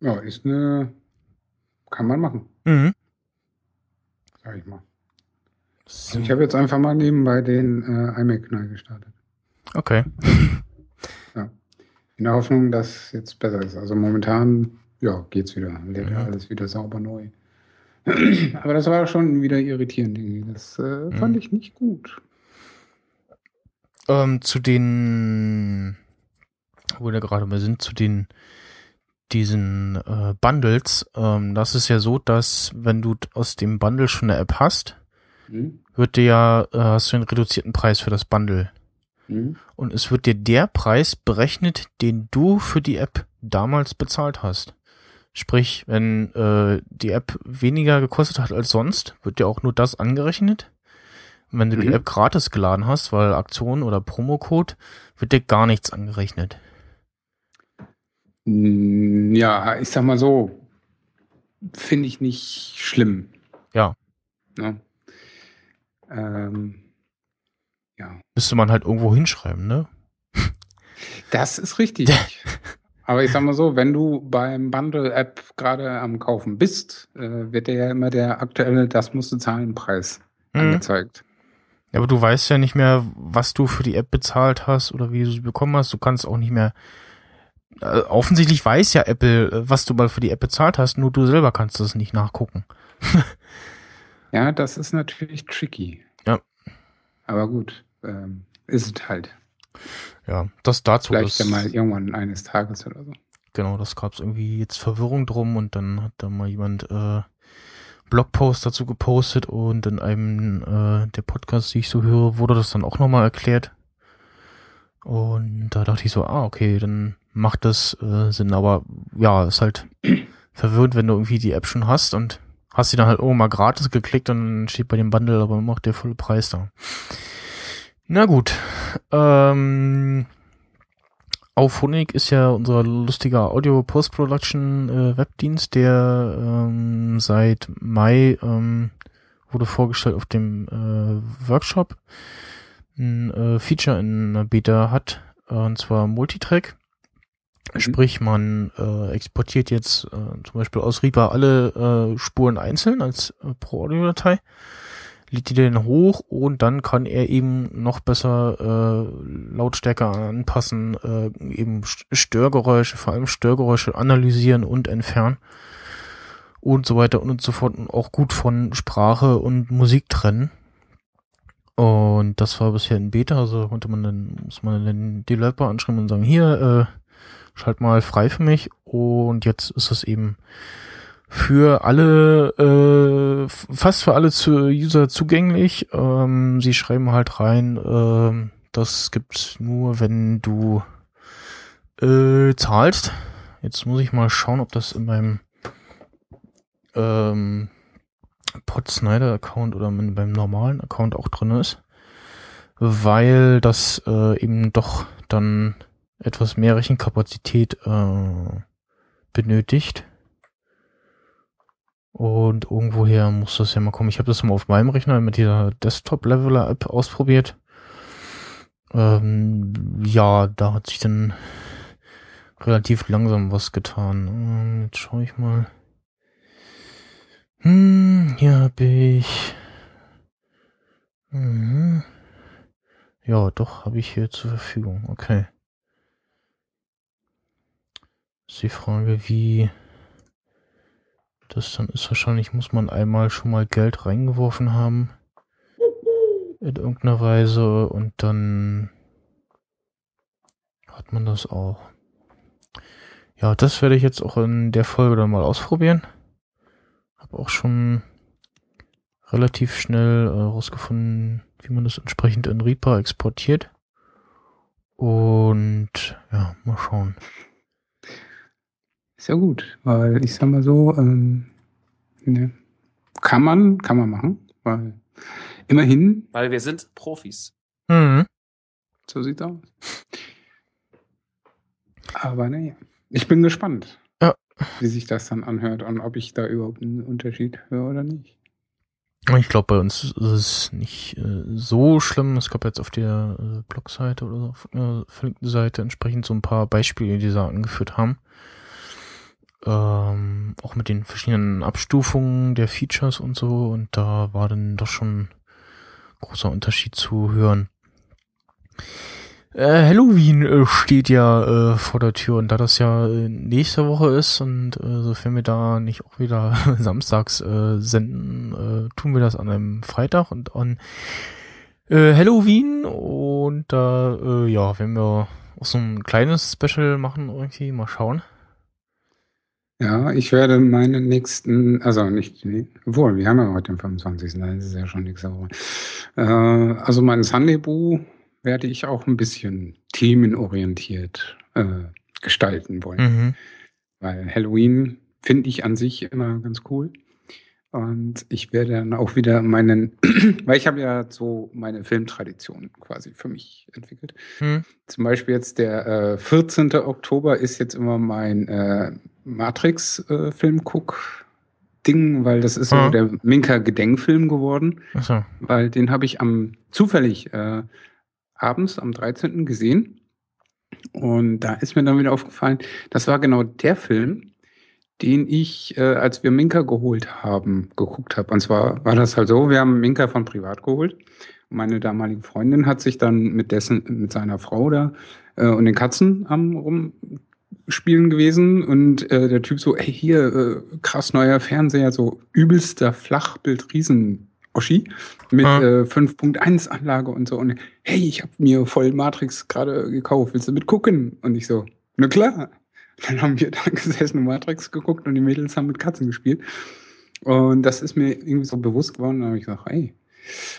Ja, ist eine. Kann man machen. Mhm. Sag ich mal. So. Ich habe jetzt einfach mal nebenbei den äh, iMac neu gestartet. Okay. <laughs> Ja. In der Hoffnung, dass es jetzt besser ist. Also momentan, ja, geht's wieder. Ja. alles wieder sauber neu. <clears throat> Aber das war schon wieder irritierend. Das äh, fand mhm. ich nicht gut. Ähm, zu den, wo wir gerade mal sind, zu den diesen äh, Bundles, ähm, das ist ja so, dass wenn du aus dem Bundle schon eine App hast, mhm. wird dir ja, äh, hast du einen reduzierten Preis für das Bundle. Mhm. Und es wird dir der Preis berechnet, den du für die App damals bezahlt hast. Sprich, wenn äh, die App weniger gekostet hat als sonst, wird dir auch nur das angerechnet. Und wenn du mhm. die App gratis geladen hast, weil Aktion oder Promocode, wird dir gar nichts angerechnet. Hm, ja, ich sag mal so, finde ich nicht schlimm. Ja. ja. Ähm, ja. Müsste man halt irgendwo hinschreiben, ne? Das ist richtig. Aber ich sag mal so, wenn du beim Bundle-App gerade am Kaufen bist, äh, wird dir ja immer der aktuelle, das musst du zahlen, Preis mhm. angezeigt. Ja, aber du weißt ja nicht mehr, was du für die App bezahlt hast oder wie du sie bekommen hast. Du kannst auch nicht mehr äh, offensichtlich weiß ja Apple, äh, was du mal für die App bezahlt hast, nur du selber kannst das nicht nachgucken. <laughs> ja, das ist natürlich tricky. Ja. Aber gut, ähm, ist es halt. Ja, das dazu. Vielleicht ja mal irgendwann eines Tages oder so. Genau, das gab es irgendwie jetzt Verwirrung drum und dann hat da mal jemand äh, Blogpost dazu gepostet und in einem äh, der Podcasts, die ich so höre, wurde das dann auch nochmal erklärt. Und da dachte ich so, ah, okay, dann macht das äh, Sinn. Aber ja, ist halt <clears throat> verwirrend, wenn du irgendwie die App schon hast und hast sie dann halt oh mal gratis geklickt und dann steht bei dem Bundle aber immer noch der volle Preis da. Na gut. Ähm, auf Honig ist ja unser lustiger Audio Post-Production äh, Webdienst, der ähm, seit Mai ähm, wurde vorgestellt auf dem äh, Workshop ein äh, Feature in Beta hat, äh, und zwar Multitrack. Mhm. Sprich, man äh, exportiert jetzt äh, zum Beispiel aus Reaper alle äh, Spuren einzeln als äh, pro Audiodatei, lädt die dann hoch und dann kann er eben noch besser äh, Lautstärke anpassen, äh, eben Störgeräusche, vor allem Störgeräusche analysieren und entfernen und so weiter und so fort und auch gut von Sprache und Musik trennen. Und das war bisher in Beta, also konnte man dann, muss man den Developer anschreiben und sagen, hier, äh, schalt mal frei für mich. Und jetzt ist es eben für alle, äh, fast für alle zu User zugänglich. Ähm, sie schreiben halt rein, äh, das gibt's nur, wenn du äh, zahlst. Jetzt muss ich mal schauen, ob das in meinem ähm, Pod Snyder Account oder in, beim normalen Account auch drin ist, weil das äh, eben doch dann etwas mehr Rechenkapazität äh, benötigt. Und irgendwoher muss das ja mal kommen. Ich habe das mal auf meinem Rechner mit dieser Desktop-Leveler-App ausprobiert. Ähm, ja, da hat sich dann relativ langsam was getan. Ähm, jetzt schaue ich mal. Hm, hier habe ich. Mhm. Ja, doch, habe ich hier zur Verfügung. Okay. Ist die Frage, wie das dann ist. Wahrscheinlich muss man einmal schon mal Geld reingeworfen haben. In irgendeiner Weise und dann hat man das auch. Ja, das werde ich jetzt auch in der Folge dann mal ausprobieren. Habe auch schon relativ schnell äh, rausgefunden, wie man das entsprechend in Reaper exportiert. Und ja, mal schauen. Ist ja gut, weil ich sag mal so, ähm, ne, kann man, kann man machen, weil immerhin. Weil wir sind Profis. Mhm. So sieht's aus. Aber naja, ich bin gespannt, ja. wie sich das dann anhört und ob ich da überhaupt einen Unterschied höre oder nicht. Ich glaube, bei uns ist es nicht äh, so schlimm. Es gab jetzt auf der äh, Blogseite oder so, auf der verlinkten Seite entsprechend so ein paar Beispiele, die sie angeführt haben. Ähm, auch mit den verschiedenen Abstufungen der Features und so. Und da war dann doch schon großer Unterschied zu hören. Äh, Halloween äh, steht ja äh, vor der Tür und da das ja äh, nächste Woche ist und äh, sofern wir da nicht auch wieder <laughs> samstags äh, senden, tun wir das an einem Freitag und an Halloween und da, ja, wenn wir auch so ein kleines Special machen irgendwie, mal schauen. Ja, ich werde meine nächsten, also nicht, obwohl, wir haben ja heute den 25. Das ist ja schon nächste Woche. Äh, also mein Sunday Boo werde ich auch ein bisschen themenorientiert äh, gestalten wollen. Mhm. Weil Halloween finde ich an sich immer ganz cool. Und ich werde dann auch wieder meinen, <clears throat> weil ich habe ja so meine Filmtradition quasi für mich entwickelt. Mhm. Zum Beispiel jetzt der äh, 14. Oktober ist jetzt immer mein äh, Matrix-Filmguck. Äh, Ding, weil das ist so mhm. der Minka-Gedenkfilm geworden. So. Weil den habe ich am zufällig äh, abends am 13. gesehen. Und da ist mir dann wieder aufgefallen, das war genau der Film, den ich, äh, als wir Minka geholt haben, geguckt habe. Und zwar war das halt so, wir haben Minka von privat geholt. Und meine damalige Freundin hat sich dann mit dessen, mit seiner Frau da äh, und den Katzen am rumspielen gewesen. Und äh, der Typ so, ey, hier, äh, krass neuer Fernseher, so übelster Flachbild, riesen Oschi mit ah. äh, 5.1 Anlage und so. Und hey, ich habe mir voll Matrix gerade gekauft, willst du mitgucken? Und ich so, na klar. Dann haben wir da <laughs> gesessen und Matrix geguckt und die Mädels haben mit Katzen gespielt. Und das ist mir irgendwie so bewusst geworden. Da habe ich gesagt, hey,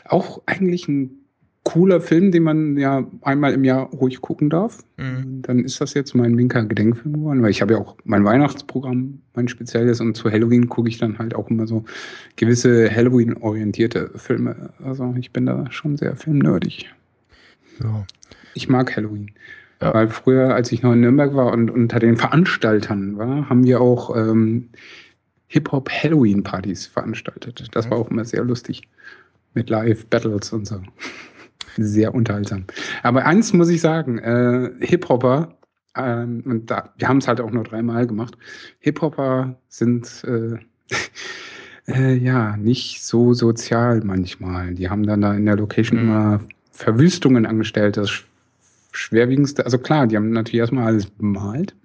auch eigentlich ein cooler Film, den man ja einmal im Jahr ruhig gucken darf. Mhm. Dann ist das jetzt mein Minka Gedenkfilm geworden, weil ich habe ja auch mein Weihnachtsprogramm, mein spezielles und zu Halloween gucke ich dann halt auch immer so gewisse Halloween-orientierte Filme. Also ich bin da schon sehr filmnerdig. Ja. Ich mag Halloween. Ja. Weil früher, als ich noch in Nürnberg war und unter den Veranstaltern war, haben wir auch ähm, Hip-Hop-Halloween-Partys veranstaltet. Das war auch immer sehr lustig. Mit Live-Battles und so sehr unterhaltsam. Aber eins muss ich sagen, äh, Hip-Hopper, ähm, und da, wir haben es halt auch nur dreimal gemacht, Hip-Hopper sind äh, <laughs> äh, ja nicht so sozial manchmal. Die haben dann da in der Location mhm. immer Verwüstungen angestellt. Das schwerwiegendste, also klar, die haben natürlich erstmal alles bemalt.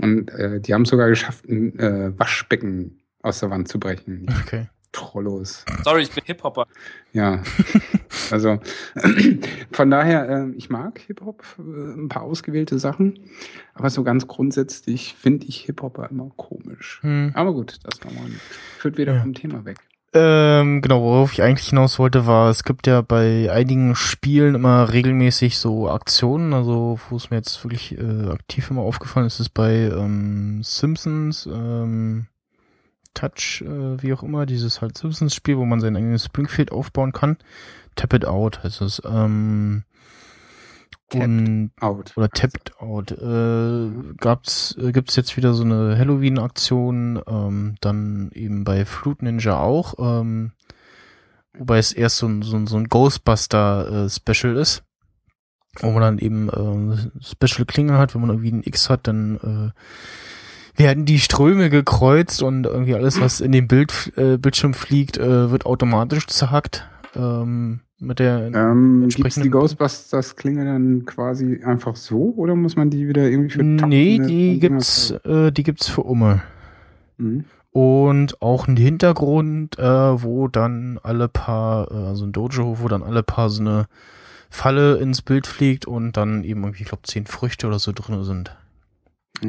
Und äh, die haben es sogar geschafft, ein äh, Waschbecken aus der Wand zu brechen. Okay. Trollos. Sorry, ich bin Hip-Hopper. Ja, <laughs> also <clears throat> von daher, äh, ich mag Hip-Hop, äh, ein paar ausgewählte Sachen, aber so ganz grundsätzlich finde ich Hip-Hopper immer komisch. Hm. Aber gut, das nochmal führt wieder ja. vom Thema weg. Ähm, genau, worauf ich eigentlich hinaus wollte, war, es gibt ja bei einigen Spielen immer regelmäßig so Aktionen, also wo es mir jetzt wirklich äh, aktiv immer aufgefallen ist, ist bei ähm, Simpsons, ähm, Touch, äh, wie auch immer, dieses halt Simpsons-Spiel, wo man sein eigenes Springfield aufbauen kann. Tap It Out heißt es. Ähm, und, out. Oder Tapped Out. Äh, gab's, äh, gibt's jetzt wieder so eine Halloween-Aktion, ähm, dann eben bei Fruit Ninja auch, ähm, wobei es erst so ein, so ein, so ein Ghostbuster-Special äh, ist, wo man dann eben äh, Special Klinge hat, wenn man irgendwie ein X hat, dann äh, werden die Ströme gekreuzt und irgendwie alles, was in den Bild, äh, Bildschirm fliegt, äh, wird automatisch zerhackt. Ähm, mit der ähm, gibt's die Ghostbusters Klinge dann quasi einfach so oder muss man die wieder irgendwie für Nee, die gibt's, äh, die gibt's für Umme. Mhm. Und auch ein Hintergrund, äh, wo dann alle paar, äh, also ein Dojo, wo dann alle paar so eine Falle ins Bild fliegt und dann eben irgendwie, ich glaube, zehn Früchte oder so drin sind.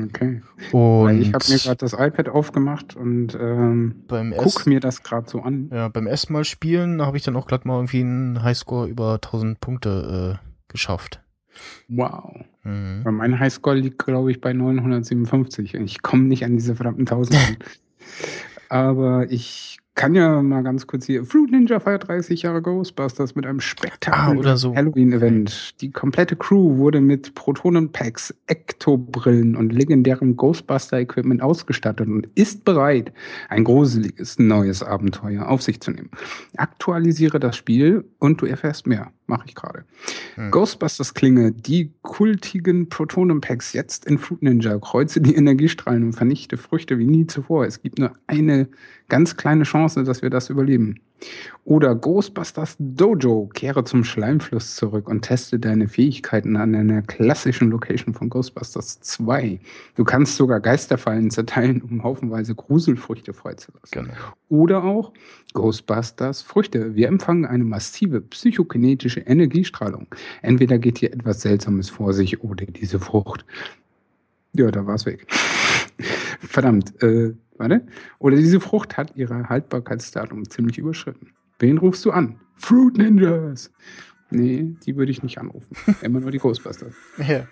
Okay. Und ich habe mir gerade das iPad aufgemacht und ähm, beim guck mir das gerade so an. Ja, beim ersten Mal spielen habe ich dann auch gerade mal irgendwie einen Highscore über 1000 Punkte äh, geschafft. Wow. Mhm. Weil mein Highscore liegt, glaube ich, bei 957. Ich komme nicht an diese verdammten 1000. <laughs> Aber ich kann ja mal ganz kurz hier. Fruit Ninja feiert 30 Jahre Ghostbusters mit einem spektakulären ah, so. Halloween-Event. Die komplette Crew wurde mit Protonenpacks, Ektobrillen und legendärem Ghostbuster-Equipment ausgestattet und ist bereit, ein gruseliges neues Abenteuer auf sich zu nehmen. Aktualisiere das Spiel und du erfährst mehr. Mache ich gerade. Hm. Ghostbusters Klinge, die kultigen Protonenpacks jetzt in Fruit Ninja. Kreuze die <laughs> Energiestrahlen und vernichte Früchte wie nie zuvor. Es gibt nur eine ganz kleine Chance, dass wir das überleben. Oder Ghostbusters Dojo, kehre zum Schleimfluss zurück und teste deine Fähigkeiten an einer klassischen Location von Ghostbusters 2. Du kannst sogar Geisterfallen zerteilen, um haufenweise Gruselfrüchte freizulassen. Genau. Oder auch Ghostbusters Früchte. Wir empfangen eine massive psychokinetische Energiestrahlung. Entweder geht hier etwas Seltsames vor sich oder diese Frucht. Ja, da war's weg. <laughs> Verdammt, äh, warte. Oder diese Frucht hat ihre Haltbarkeitsdatum ziemlich überschritten. Wen rufst du an? Fruit Ninjas. Nee, die würde ich nicht anrufen. <laughs> Immer nur die Ghostbusters. Ja.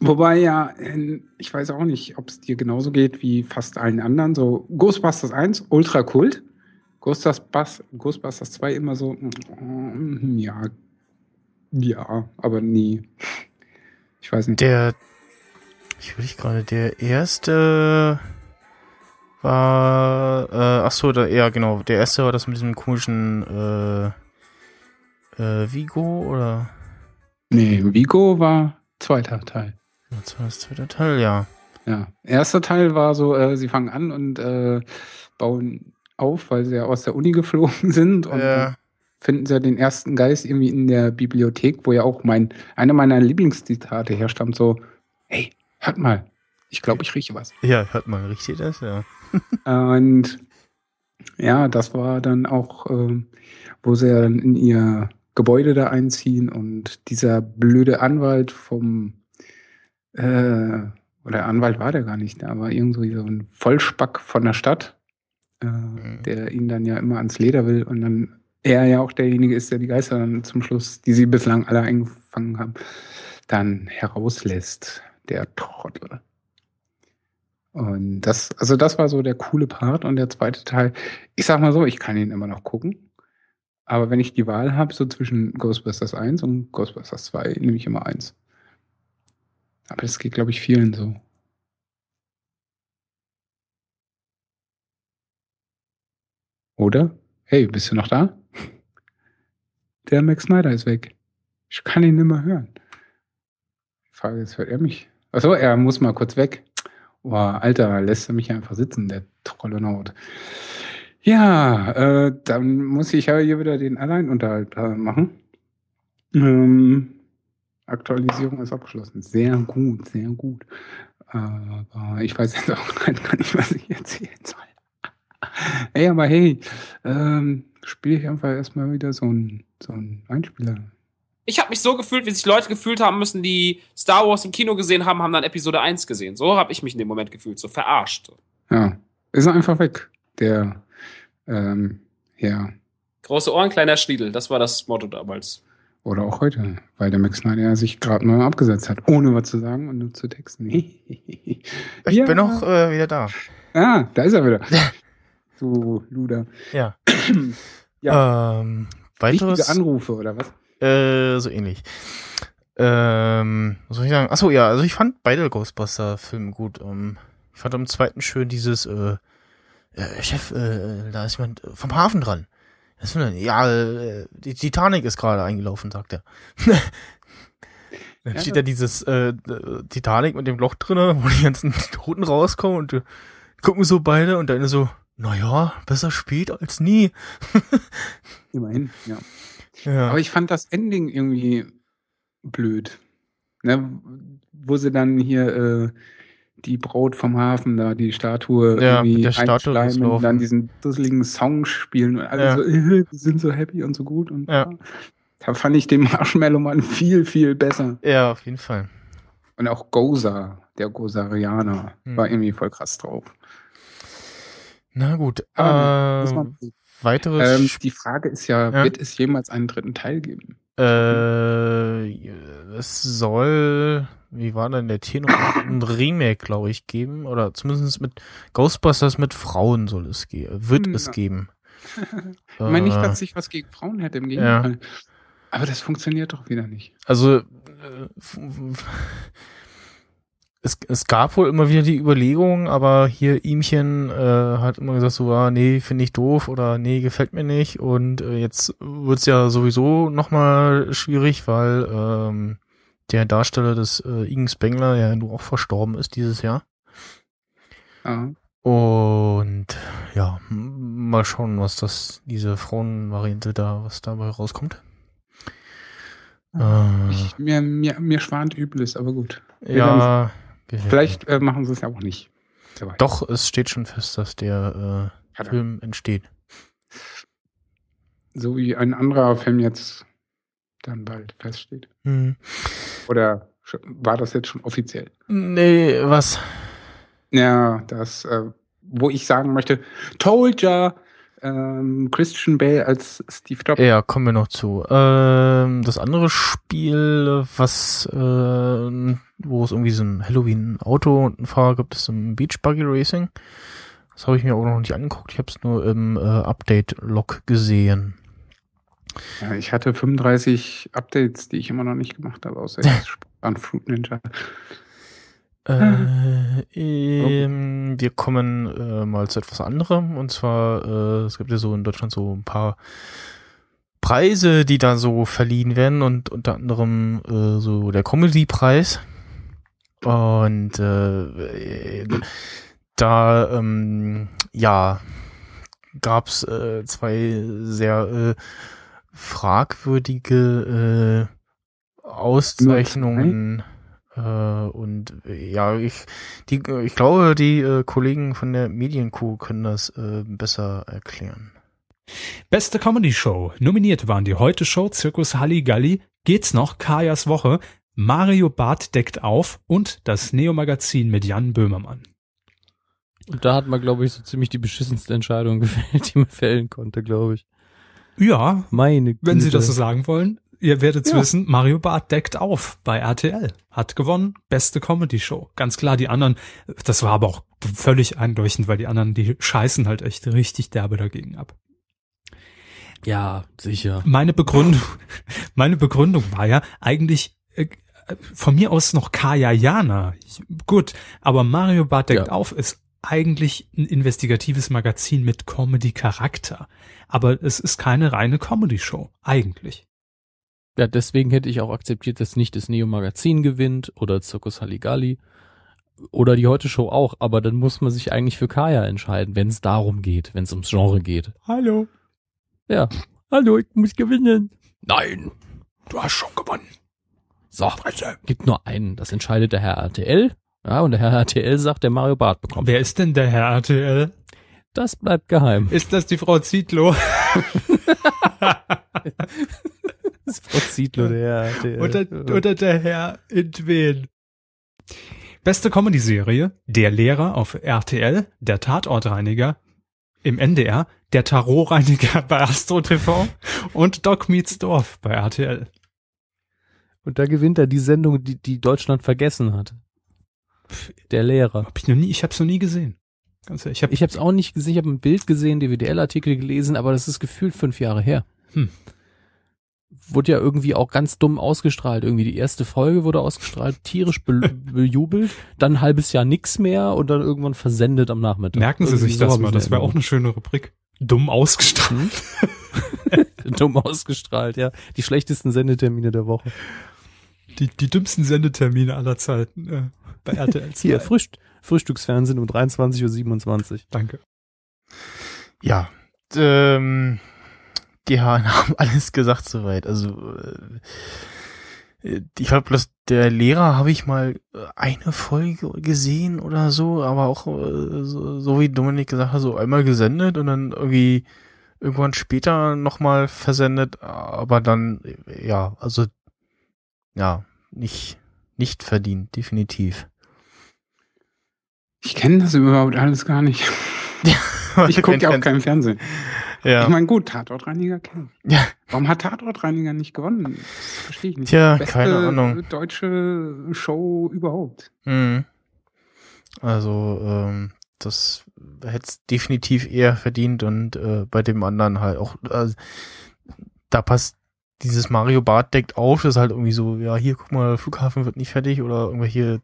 Wobei ja, ich weiß auch nicht, ob es dir genauso geht wie fast allen anderen. So Ghostbusters 1, ultra kult. Ghostbusters, Ghostbusters 2 immer so, mm, ja, ja, aber nie. Ich weiß nicht. Der, ich will nicht gerade, der erste war, äh, ach so, da, ja genau, der erste war das mit diesem komischen, äh, äh, Vigo oder? Nee, Vigo war zweiter Teil. Das war das zweite Teil, ja. Ja, erster Teil war so, äh, sie fangen an und äh, bauen auf, weil sie ja aus der Uni geflogen <laughs> sind und ja. finden sie ja den ersten Geist irgendwie in der Bibliothek, wo ja auch mein, einer meiner Lieblingszitate herstammt, so, hey, hört mal, ich glaube, ich rieche was. Ja, hört mal, riecht ihr das, ja. Und ja, das war dann auch, äh, wo sie dann in ihr Gebäude da einziehen und dieser blöde Anwalt vom, äh, oder Anwalt war der gar nicht, da war irgendwie so ein Vollspack von der Stadt, äh, mhm. der ihn dann ja immer ans Leder will und dann er ja auch derjenige ist, der die Geister dann zum Schluss, die sie bislang alle eingefangen haben, dann herauslässt, der Trottel. Und das, also das war so der coole Part und der zweite Teil. Ich sag mal so, ich kann ihn immer noch gucken. Aber wenn ich die Wahl habe, so zwischen Ghostbusters 1 und Ghostbusters 2, nehme ich immer 1. Aber das geht, glaube ich, vielen so. Oder? Hey, bist du noch da? <laughs> Der Max Snyder ist weg. Ich kann ihn nicht mehr hören. Die Frage ist, hört er mich? Achso, er muss mal kurz weg. Boah, Alter, lässt er mich einfach sitzen, der tolle Not. Ja, äh, dann muss ich ja hier wieder den Alleinunterhalt äh, machen. Ähm, Aktualisierung ist abgeschlossen. Sehr gut, sehr gut. Aber ich weiß jetzt auch <laughs> gar nicht, was ich erzählen soll. Ey, aber hey, ähm, spiele ich einfach erstmal wieder so ein, so ein Einspieler ich habe mich so gefühlt, wie sich Leute gefühlt haben müssen, die Star Wars im Kino gesehen haben, haben dann Episode 1 gesehen. So habe ich mich in dem Moment gefühlt, so verarscht. Ja, ist einfach weg. Der, ähm, ja. Große Ohren, kleiner Schniedel, das war das Motto damals. Oder auch heute, weil der Max Snyder sich gerade mal abgesetzt hat, ohne was zu sagen und nur zu texten. <laughs> ich ja. bin noch äh, wieder da. Ah, da ist er wieder. <laughs> so, Luder. Ja. <clears throat> ja. Ähm, weiteres... Wichtige Anrufe, oder was? Äh, so ähnlich. Ähm, was soll ich sagen? Achso, ja, also ich fand beide Ghostbuster-Filme gut. Um, ähm, ich fand am zweiten schön dieses, äh, äh, Chef, äh, da ist jemand vom Hafen dran. Was denn? Ja, äh, die Titanic ist gerade eingelaufen, sagt er. <laughs> Dann ja, steht da dieses äh, Titanic mit dem Loch drinne, wo die ganzen <laughs> Toten rauskommen und äh, gucken so beide und dann so, naja, besser spät als nie. <laughs> Immerhin, ja. Ja. Aber ich fand das Ending irgendwie blöd. Ne? Wo sie dann hier äh, die Braut vom Hafen da, die Statue ja, irgendwie einschleimen und dann diesen dusseligen Song spielen und alle ja. so, äh, <laughs> die sind so happy und so gut. Und ja. da fand ich den Marshmallow-Mann viel, viel besser. Ja, auf jeden Fall. Und auch Goza, der Gozarianer, hm. war irgendwie voll krass drauf. Na gut. Ähm, weiteres. Ähm, die Frage ist ja, ja, wird es jemals einen dritten Teil geben? Äh, es soll, wie war denn der Tenor? <coughs> ein Remake, glaube ich, geben. Oder zumindest mit Ghostbusters mit Frauen soll es geben. Wird hm, es geben. ich meine nicht, dass ich was gegen Frauen hätte, im Gegenteil. Ja. Aber das funktioniert doch wieder nicht. Also, äh, es, es gab wohl immer wieder die Überlegung, aber hier Ihmchen äh, hat immer gesagt so, ah, nee, finde ich doof oder nee, gefällt mir nicht. Und äh, jetzt wird's ja sowieso nochmal schwierig, weil ähm, der Darsteller des äh, Igen Spengler ja nur auch verstorben ist dieses Jahr. Ja. Und ja, mal schauen, was das, diese Frauenvariante da, was dabei rauskommt. Äh, ich, mir, mir, mir schwant Übles, aber gut. Wir ja, Vielleicht äh, machen sie es ja auch nicht. Doch, es steht schon fest, dass der äh, Film entsteht. So wie ein anderer Film jetzt dann bald feststeht. Mhm. Oder war das jetzt schon offiziell? Nee, was? Ja, das, äh, wo ich sagen möchte, told ya, ähm, Christian Bale als Steve Jobs. Ja, kommen wir noch zu. Ähm, das andere Spiel, was, äh, wo es irgendwie so ein Halloween-Auto und ein Fahrer gibt, ist ein Beach Buggy Racing. Das habe ich mir auch noch nicht angeguckt. Ich habe es nur im äh, Update-Log gesehen. Ja, ich hatte 35 Updates, die ich immer noch nicht gemacht habe, außer <laughs> an Fruit Ninja. Äh, ähm, wir kommen äh, mal zu etwas anderem. Und zwar, äh, es gibt ja so in Deutschland so ein paar Preise, die da so verliehen werden und unter anderem äh, so der Comedy-Preis. Und äh, da, ähm, ja, gab's äh, zwei sehr fragwürdige Auszeichnungen. Äh, und ja, ich, die, ich glaube, die äh, Kollegen von der Medienkuh können das äh, besser erklären. Beste Comedy Show. Nominiert waren die Heute Show, Zirkus Halligalli, Geht's noch, Kajas Woche, Mario Barth deckt auf und das Neo Magazin mit Jan Böhmermann. Und da hat man, glaube ich, so ziemlich die beschissenste Entscheidung <laughs> gefällt, die man fällen konnte, glaube ich. Ja, meine Güte. wenn Sie das so sagen wollen. Ihr werdet ja. wissen, Mario Barth deckt auf bei RTL. Hat gewonnen, beste Comedy-Show. Ganz klar, die anderen, das war aber auch völlig einleuchtend, weil die anderen, die scheißen halt echt richtig derbe dagegen ab. Ja, sicher. Meine Begründung, <laughs> meine Begründung war ja eigentlich äh, von mir aus noch Kaya Jana. Gut, aber Mario Barth deckt ja. auf ist eigentlich ein investigatives Magazin mit Comedy-Charakter. Aber es ist keine reine Comedy-Show, eigentlich. Ja, deswegen hätte ich auch akzeptiert, dass nicht das Neo Magazin gewinnt oder Zirkus Halligalli oder die Heute Show auch, aber dann muss man sich eigentlich für Kaya entscheiden, wenn es darum geht, wenn es ums Genre geht. Hallo. Ja. Hallo, ich muss gewinnen. Nein, du hast schon gewonnen. So, Presse. gibt nur einen, das entscheidet der Herr RTL. Ja, und der Herr RTL sagt, der Mario Barth bekommt. Wer ist denn der Herr RTL? Das bleibt geheim. Ist das die Frau Zietlow? <laughs> <laughs> Das ist Frau Zietlow, der Herr. Oder, oder der Herr Intwen. Beste Comedy-Serie, Der Lehrer auf RTL, Der Tatortreiniger im NDR, Der Tarotreiniger bei Astro TV und Doc Meets Dorf bei RTL. Und da gewinnt er die Sendung, die, die Deutschland vergessen hat. Der Lehrer. Hab ich noch nie, ich hab's noch nie gesehen. Ganz ehrlich, ich, hab, ich hab's auch nicht gesehen, ich habe ein Bild gesehen, DWDL-Artikel gelesen, aber das ist gefühlt fünf Jahre her. Hm wurde ja irgendwie auch ganz dumm ausgestrahlt. Irgendwie die erste Folge wurde ausgestrahlt, tierisch be <laughs> bejubelt, dann ein halbes Jahr nix mehr und dann irgendwann versendet am Nachmittag. Merken Sie sich so das mal, das wäre auch eine schöne Rubrik. Dumm ausgestrahlt. Hm? <laughs> dumm ausgestrahlt, ja. Die schlechtesten Sendetermine der Woche. Die, die dümmsten Sendetermine aller Zeiten äh, bei <laughs> RTL 2. Hier, Frühst Frühstücksfernsehen um 23.27 Uhr. Danke. Ja, ähm, die Haaren <laughs> haben alles gesagt soweit. Also äh, ich glaube bloß der Lehrer habe ich mal äh, eine Folge gesehen oder so, aber auch äh, so, so wie Dominik gesagt hat, so einmal gesendet und dann irgendwie irgendwann später nochmal versendet, aber dann ja, also ja, nicht nicht verdient, definitiv. Ich kenne das überhaupt alles gar nicht. <laughs> ich gucke ja auch kein Fernsehen. Ja. Ich meine, gut, Tatortreiniger kennen. Ja. Warum hat Tatortreiniger nicht gewonnen? Das verstehe ich nicht. Tja, Beste keine Ahnung. deutsche Show überhaupt. Mhm. Also, ähm, das hätte es definitiv eher verdient und äh, bei dem anderen halt auch, äh, da passt dieses Mario Bart deckt auf, das ist halt irgendwie so, ja, hier, guck mal, Flughafen wird nicht fertig oder irgendwelche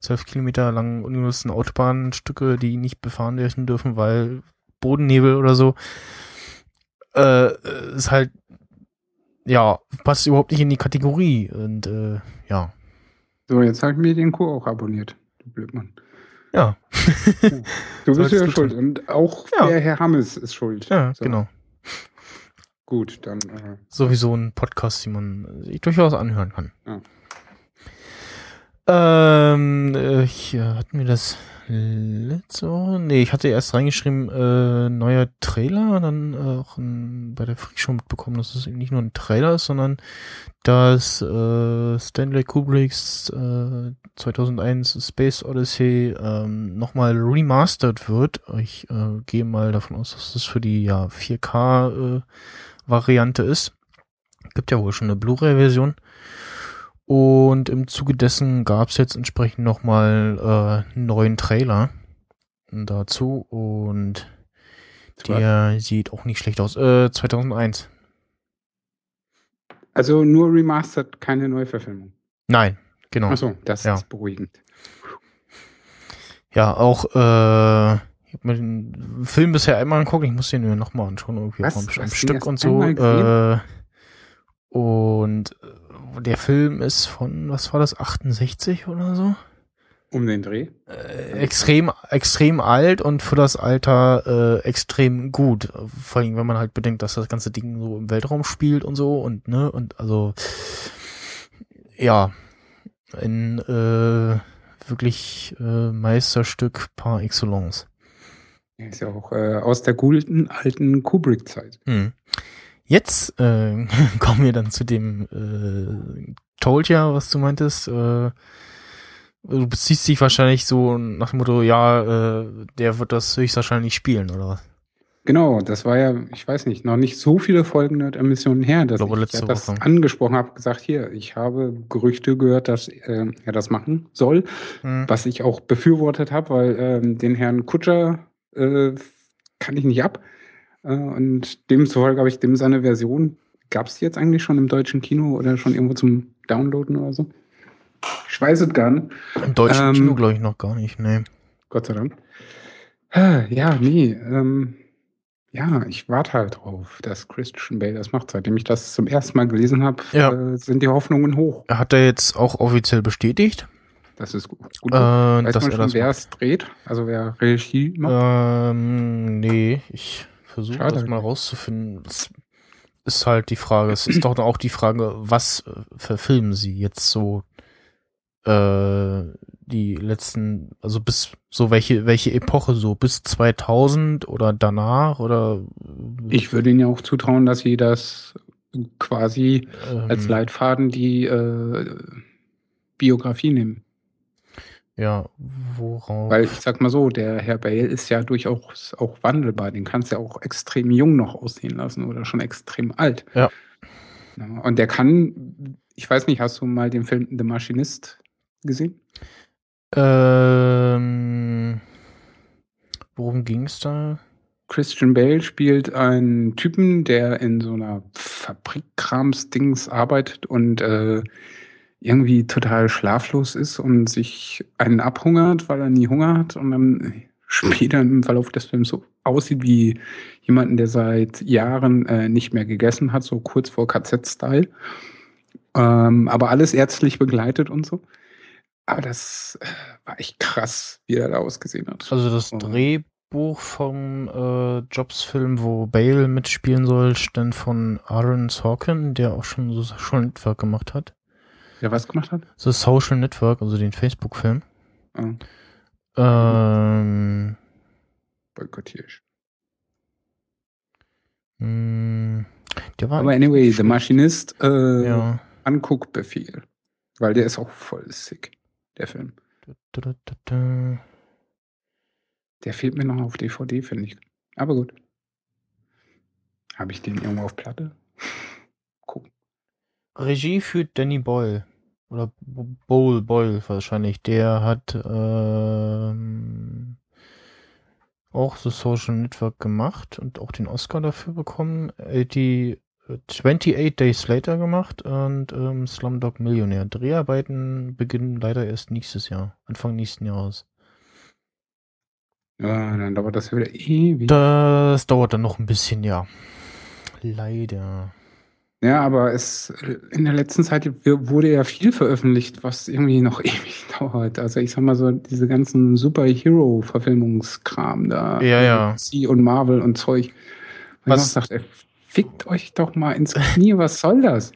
zwölf Kilometer langen ungenutzten Autobahnstücke, die nicht befahren werden dürfen, weil Bodennebel oder so. Äh, ist halt, ja, passt überhaupt nicht in die Kategorie und äh, ja. So, jetzt habe ich mir den Kur auch abonniert, du Blödmann. Ja. ja. <laughs> Du bist ja schuld. Und auch ja. der Herr Hammes ist schuld. Ja, so. genau. Gut, dann. Äh, Sowieso ein Podcast, den man sich durchaus anhören kann. Ja. Ähm, äh, hier hatten wir das letzte Woche. Nee, ich hatte erst reingeschrieben, äh, neuer Trailer, dann äh, auch ein, bei der Freak schon mitbekommen, dass es eben nicht nur ein Trailer ist, sondern dass äh, Stanley Kubricks äh, 2001 Space Odyssey ähm, nochmal remastered wird. Ich äh, gehe mal davon aus, dass das für die ja 4K äh, Variante ist. Gibt ja wohl schon eine Blu-ray-Version. Und im Zuge dessen gab es jetzt entsprechend nochmal äh, einen neuen Trailer dazu und der sieht auch nicht schlecht aus. Äh, 2001. Also nur remastered, keine Neuverfilmung. Nein, genau. Achso, das ja. ist beruhigend. Ja, auch äh, ich habe mir den Film bisher einmal angeguckt, ich muss den mir nochmal anschauen, irgendwie Was? am, am Stück und so. Äh, und äh, der Film ist von, was war das, 68 oder so? Um den Dreh? Äh, extrem, extrem alt und für das Alter äh, extrem gut. Vor allem, wenn man halt bedenkt, dass das ganze Ding so im Weltraum spielt und so und ne, und also ja, ein äh, wirklich äh, Meisterstück par excellence. Ist ja auch äh, aus der guten alten Kubrick-Zeit. Hm. Jetzt äh, <laughs> kommen wir dann zu dem äh, Told ja, was du meintest. Äh, du beziehst dich wahrscheinlich so nach dem Motto, ja, äh, der wird das höchstwahrscheinlich spielen, oder was? Genau, das war ja, ich weiß nicht, noch nicht so viele Folgen Nerd-Emissionen her, dass glaube, ich ja das angesprochen habe, gesagt, hier, ich habe Gerüchte gehört, dass äh, er das machen soll, hm. was ich auch befürwortet habe, weil ähm, den Herrn Kutscher äh, kann ich nicht ab. Äh, und demzufolge habe ich dem seine Version. Gab es jetzt eigentlich schon im deutschen Kino oder schon irgendwo zum Downloaden oder so? Ich weiß es gar nicht. Im deutschen ähm, Kino glaube ich noch gar nicht, nee. Gott sei Dank. Ah, ja, nee. Ähm, ja, ich warte halt drauf, dass Christian Bale das macht. Seitdem ich das zum ersten Mal gelesen habe, ja. äh, sind die Hoffnungen hoch. Hat er jetzt auch offiziell bestätigt? Das ist gut. Äh, Weiß man schon, wer es dreht? Also wer Regie macht? Ähm, nee, ich versuche das mal rauszufinden. Es ist halt die Frage, es ist doch auch die Frage, was äh, verfilmen sie jetzt so äh, die letzten, also bis so welche welche Epoche so bis 2000 oder danach oder ich würde ihnen ja auch zutrauen, dass sie das quasi ähm, als Leitfaden die äh, Biografie nehmen. Ja, worauf? Weil ich sag mal so, der Herr Bale ist ja durchaus auch wandelbar. Den kannst du ja auch extrem jung noch aussehen lassen oder schon extrem alt. Ja. ja und der kann, ich weiß nicht, hast du mal den Film The Machinist gesehen? Ähm, worum ging es da? Christian Bale spielt einen Typen, der in so einer Fabrikkrams-Dings arbeitet und äh, irgendwie total schlaflos ist und sich einen abhungert, weil er nie Hunger hat und dann später im Verlauf des Films so aussieht wie jemanden, der seit Jahren äh, nicht mehr gegessen hat, so kurz vor KZ-Style. Ähm, aber alles ärztlich begleitet und so. Aber das äh, war echt krass, wie er da ausgesehen hat. Also das Drehbuch vom äh, Jobs-Film, wo Bale mitspielen soll, stand von Aaron Sorkin, der auch schon so schon Network gemacht hat. Der was gemacht hat? The Social Network, also den Facebook-Film. Oh. Ähm. Boykottiere ich. Hm, der war Aber anyway, The Machinist, äh, ja. Anguckbefehl. Weil der ist auch voll sick, der Film. Da, da, da, da. Der fehlt mir noch auf DVD, finde ich. Aber gut. Habe ich den irgendwo auf Platte? <laughs> Gucken. Regie führt Danny Boyle. Oder Bowl Boyle wahrscheinlich. Der hat ähm, auch The Social Network gemacht und auch den Oscar dafür bekommen. Die 28 Days Later gemacht und ähm, Slumdog Millionär. Dreharbeiten beginnen leider erst nächstes Jahr, Anfang nächsten Jahres. Ja, dann dauert das wieder ewig. Das dauert dann noch ein bisschen, ja. Leider. Ja, aber es in der letzten Zeit wurde ja viel veröffentlicht, was irgendwie noch <laughs> ewig dauert. Also ich sag mal so, diese ganzen Superhero-Verfilmungskram da. Ja, ja. Sie und Marvel und Zeug. Und was? Ich sagt, ey, fickt euch doch mal ins Knie, was soll das?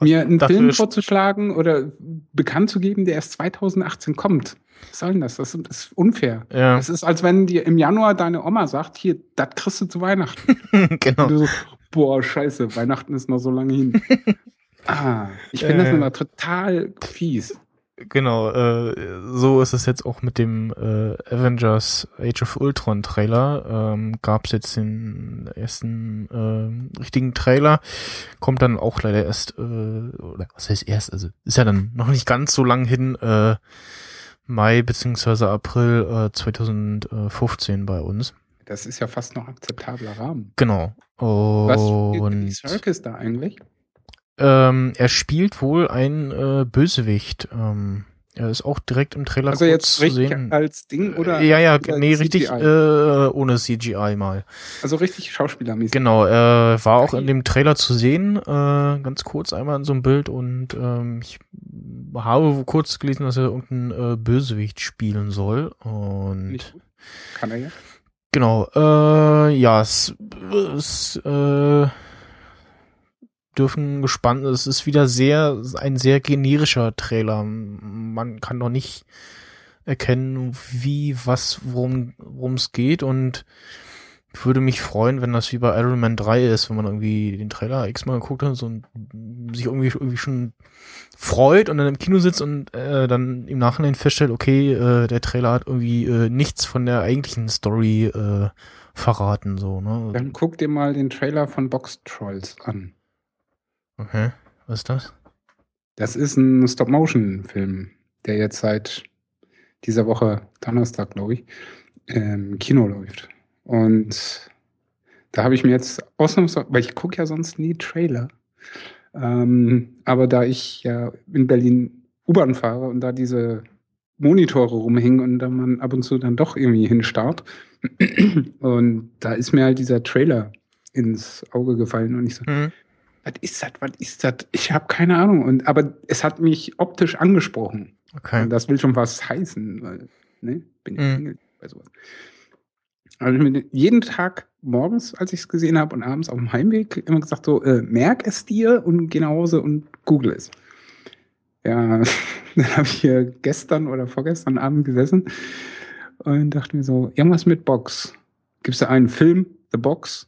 Mir einen Film vorzuschlagen oder bekannt zu geben, der erst 2018 kommt. Was soll denn das? Das ist unfair. Ja. Das ist, als wenn dir im Januar deine Oma sagt, hier, das kriegst du zu Weihnachten. <laughs> genau. Und du so, boah, scheiße, Weihnachten ist noch so lange hin. <laughs> ah, ich finde äh, das immer total fies. Genau, äh, so ist es jetzt auch mit dem äh, Avengers Age of Ultron Trailer. Ähm, Gab es jetzt den ersten äh, richtigen Trailer, kommt dann auch leider erst, äh, oder was heißt erst, also ist ja dann noch nicht ganz so lang hin, äh, Mai beziehungsweise April äh, 2015 bei uns. Das ist ja fast noch akzeptabler Rahmen. Genau. Und Was spielt Circus da eigentlich? Ähm, er spielt wohl ein äh, Bösewicht. Ähm, er ist auch direkt im Trailer also jetzt zu sehen. als Ding oder? Ja, ja, nee, richtig äh, ohne CGI mal. Also richtig schauspielermäßig. Genau, er äh, war auch in dem Trailer zu sehen, äh, ganz kurz einmal in so einem Bild und ähm, ich habe kurz gelesen, dass er irgendein äh, Bösewicht spielen soll und kann er ja. Genau, äh, ja, es, es äh, dürfen gespannt, es ist wieder sehr, ein sehr generischer Trailer. Man kann doch nicht erkennen, wie, was, worum es geht und ich würde mich freuen, wenn das wie bei Iron Man 3 ist, wenn man irgendwie den Trailer x-mal geguckt hat und sich irgendwie, irgendwie schon freut und dann im Kino sitzt und äh, dann im Nachhinein feststellt, okay, äh, der Trailer hat irgendwie äh, nichts von der eigentlichen Story äh, verraten, so, ne? Dann guck dir mal den Trailer von Box Trolls an. Okay, was ist das? Das ist ein Stop-Motion-Film, der jetzt seit dieser Woche, Donnerstag, glaube ich, im Kino läuft. Und da habe ich mir jetzt ausnahmsweise, weil ich gucke ja sonst nie Trailer, ähm, aber da ich ja in Berlin U-Bahn fahre und da diese Monitore rumhängen und da man ab und zu dann doch irgendwie hinstarrt, <clears throat> und da ist mir halt dieser Trailer ins Auge gefallen und ich so, mhm. was ist das, was ist das? Ich habe keine Ahnung. Und, aber es hat mich optisch angesprochen. Okay. Und das will schon was heißen, weil, ne, bin ich mhm. Bei sowas. Also jeden Tag morgens, als ich es gesehen habe und abends auf dem Heimweg immer gesagt so, äh, merk es dir und geh nach Hause und google es. Ja, <laughs> dann habe ich hier gestern oder vorgestern Abend gesessen und dachte mir so, irgendwas mit Box. Gibt es da einen Film, The Box?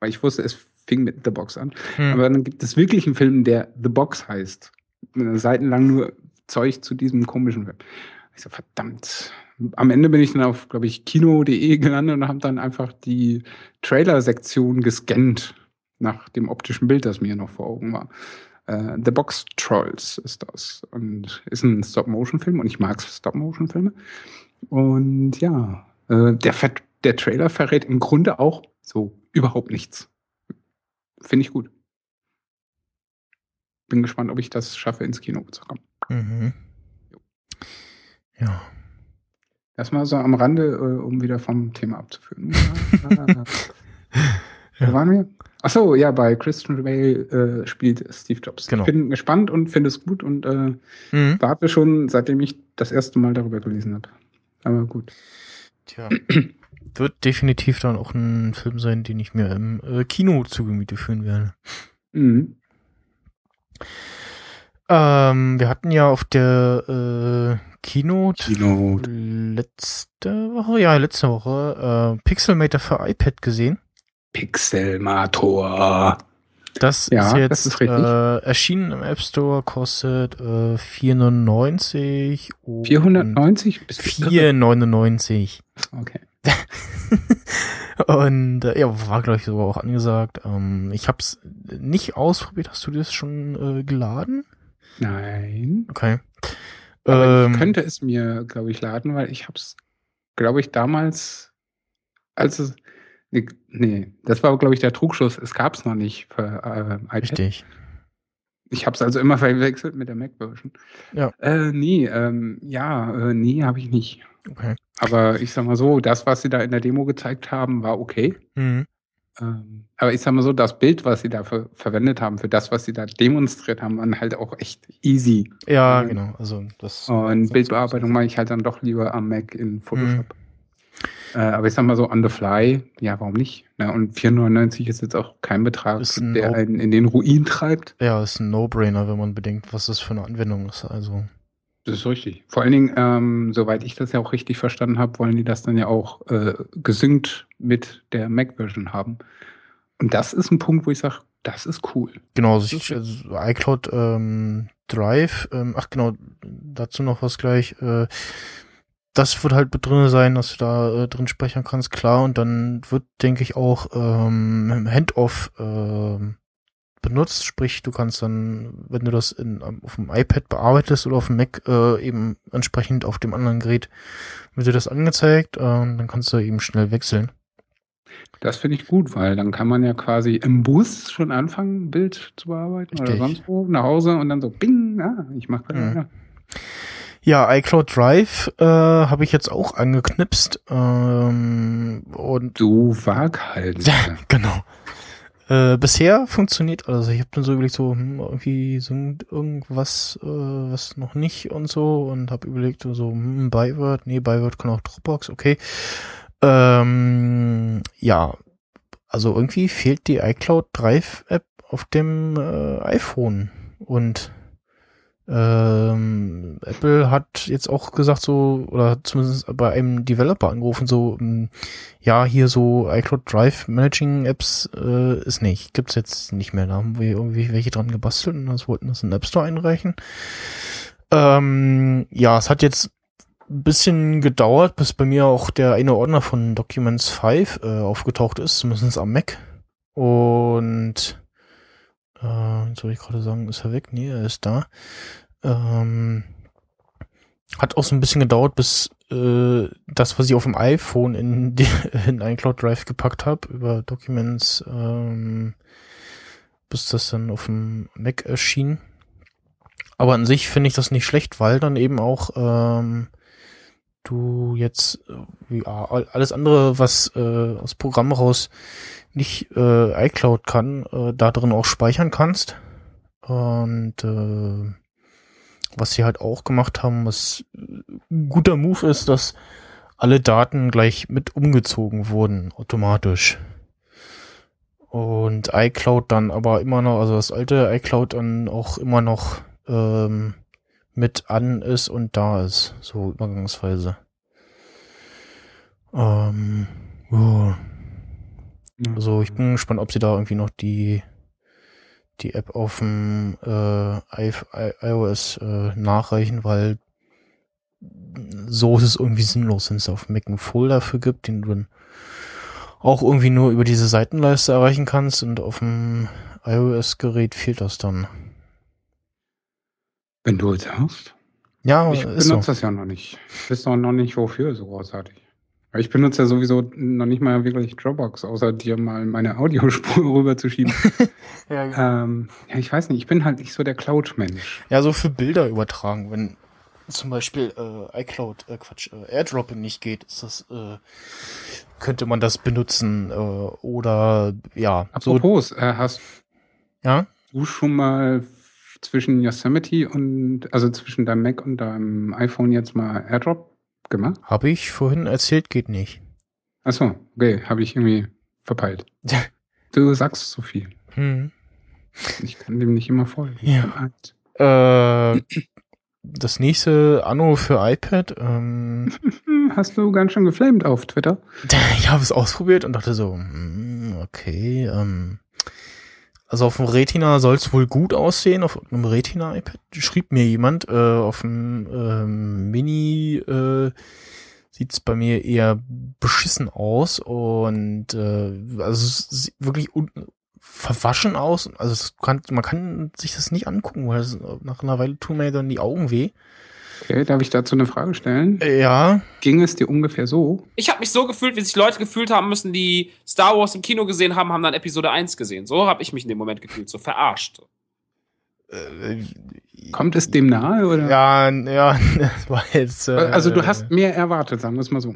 Weil ich wusste, es fing mit The Box an. Hm. Aber dann gibt es wirklich einen Film, der The Box heißt. Seitenlang nur Zeug zu diesem komischen Film. Ich so, verdammt, am Ende bin ich dann auf, glaube ich, kino.de gelandet und habe dann einfach die Trailer-Sektion gescannt nach dem optischen Bild, das mir noch vor Augen war. Uh, The Box Trolls ist das und ist ein Stop-Motion-Film und ich mag Stop-Motion-Filme. Und ja, äh, der, der Trailer verrät im Grunde auch so überhaupt nichts. Finde ich gut. Bin gespannt, ob ich das schaffe, ins Kino zu kommen. Mhm. Ja. Das mal so am Rande, äh, um wieder vom Thema abzuführen. <laughs> ja. Wo waren wir? Achso, ja, bei Christian Bale äh, spielt Steve Jobs. Genau. Ich bin gespannt und finde es gut und äh, mhm. warte schon, seitdem ich das erste Mal darüber gelesen habe. Aber gut. Tja. <clears throat> Wird definitiv dann auch ein Film sein, den ich mir im äh, Kino zu Gemüte führen werde. Mhm. Ähm, wir hatten ja auf der äh, Keynote, Keynote letzte Woche, ja, letzte Woche, äh, Pixelmator für iPad gesehen. Pixelmator. Das ja, ist jetzt das ist äh, erschienen im App Store, kostet äh, 4,99 490? 4,99. Okay. <laughs> und äh, ja, war glaube ich sogar auch angesagt. Ähm, ich habe es nicht ausprobiert. Hast du das schon äh, geladen? Nein. Okay. Aber ähm, ich könnte es mir, glaube ich, laden, weil ich habe es, glaube ich, damals Also, nee, nee, das war, glaube ich, der Trugschuss. Es gab es noch nicht für äh, iPad. Richtig. Ich habe es also immer verwechselt mit der Mac-Version. Ja. Äh, nee, ähm, ja, äh, nee, habe ich nicht. Okay. Aber ich sag mal so, das, was sie da in der Demo gezeigt haben, war okay. Mhm. Ähm, aber ich sag mal so, das Bild, was sie dafür verwendet haben, für das, was sie da demonstriert haben, waren halt auch echt easy. Ja, Mhm. genau. Also das. Und Bildbearbeitung mache ich halt dann doch lieber am Mac in Photoshop. Äh, aber ich sag mal so, on the fly, ja, warum nicht? Na, und 4,99 ist jetzt auch kein Betrag, ein der No- einen in den Ruin treibt. Ja, ist ein No-Brainer, wenn man bedenkt, was das für eine Anwendung ist. Also. Das ist richtig. Vor allen Dingen, ähm, soweit ich das ja auch richtig verstanden habe, wollen die das dann ja auch äh, gesynkt mit der Mac-Version haben. Und das ist ein Punkt, wo ich sage, das ist cool. Genau, also ich, also iCloud ähm, Drive, ähm, ach genau, dazu noch was gleich. Äh, das wird halt mit drin sein, dass du da äh, drin speichern kannst, klar. Und dann wird, denke ich, auch ähm, Handoff ähm, benutzt. Sprich, du kannst dann, wenn du das in, am- auf dem iPad bearbeitest oder auf dem Mac, äh, eben entsprechend auf dem anderen Gerät, wird dir das angezeigt äh, und dann kannst du eben schnell wechseln. Das finde ich gut, weil dann kann man ja quasi im Bus schon anfangen, ein Bild zu bearbeiten oder Richtig. sonst wo, nach Hause und dann so, bing, ah, ich mache gerade Mhm. weiter. Ja, iCloud Drive äh, habe ich jetzt auch angeknipst. Ähm, und Du Waghalsig. <laughs> Ja, genau. Äh, bisher funktioniert alles. Ich habe dann so überlegt, so hm, irgendwie sind irgendwas, äh, was noch nicht und so und habe überlegt, so hm, Byword, nee, Byword kann auch Dropbox, okay. Ähm, ja, also irgendwie fehlt die iCloud Drive App auf dem äh, iPhone und ähm, Apple hat jetzt auch gesagt so, oder zumindest bei einem Developer angerufen, so, ähm, ja, hier so iCloud Drive Managing Apps äh, ist nicht, gibt's jetzt nicht mehr. Da haben wir irgendwie welche dran gebastelt und das wollten das in den App Store einreichen. Ähm, ja, es hat jetzt ein bisschen gedauert, bis bei mir auch der eine Ordner von Documents 5 äh, aufgetaucht ist, zumindest am Mac. Und äh, soll ich gerade sagen, ist er weg? Nee, er ist da. Ähm, hat auch so ein bisschen gedauert, bis äh, das, was ich auf dem iPhone in, die, <laughs> in iCloud Drive gepackt habe, über Documents, ähm, bis das dann auf dem Mac erschien. Aber an sich finde ich das nicht schlecht, weil dann eben auch ähm, du jetzt äh, ja, all- alles andere, was äh, aus Programm raus nicht äh, iCloud kann, äh, da drin auch speichern kannst. Und äh, was sie halt auch gemacht haben, was ein guter Move ist, dass alle Daten gleich mit umgezogen wurden, automatisch. Und iCloud dann aber immer noch, also das alte iCloud dann auch immer noch ähm, mit an ist und da ist, so übergangsweise. Ähm, ja. Also ich bin gespannt, ob sie da irgendwie noch die die App auf dem äh, iOS äh, nachreichen, weil so ist es irgendwie sinnlos, wenn es auf Mac einen Folder für gibt, den du dann auch irgendwie nur über diese Seitenleiste erreichen kannst und auf dem iOS-Gerät fehlt das dann. Wenn du es hast. Ja, Ich ist benutze so. das ja noch nicht. Ich weiß noch nicht, wofür so großartig. Ich benutze ja sowieso noch nicht mal wirklich Dropbox, außer dir mal meine Audiospur <laughs> rüberzuschieben. <laughs> Ja, ähm, ja, ich weiß nicht, ich bin halt nicht so der Cloud-Mensch. Ja, so für Bilder übertragen, wenn zum Beispiel äh, iCloud, äh, Quatsch, äh, AirDropping nicht geht, ist das, äh, könnte man das benutzen äh, oder ja, so, Apropos, äh, hast ja, du schon mal zwischen Yosemite und, also zwischen deinem Mac und deinem iPhone jetzt mal AirDrop gemacht? habe ich vorhin erzählt, geht nicht. Achso, okay, habe ich irgendwie verpeilt. Du sagst so viel. Hm. Ich kann dem nicht immer folgen. Ja. Äh, das nächste Anno für iPad, ähm, Hm, <laughs> Hast du ganz schön geflamed auf Twitter? <laughs> ich habe es ausprobiert und dachte so, hm, okay, ähm, also auf dem Retina soll es wohl gut aussehen, auf einem Retina-iPad. Schrieb mir jemand, äh, auf dem ähm, Mini äh, sieht es bei mir eher beschissen aus und äh, also es sieht wirklich un verwaschen aus. Also kann, man kann sich das nicht angucken, weil es, nach einer Weile tun mir dann die Augen weh. Okay, darf ich dazu eine Frage stellen? Ja. Ging es dir ungefähr so? Ich habe mich so gefühlt, wie sich Leute gefühlt haben müssen, die Star Wars im Kino gesehen haben, haben dann Episode 1 gesehen. So habe ich mich in dem Moment gefühlt, so verarscht. Äh, Kommt es dem nahe oder? Ja, ja, <laughs> das war jetzt. Äh, also du hast mehr erwartet, sagen wir es mal so.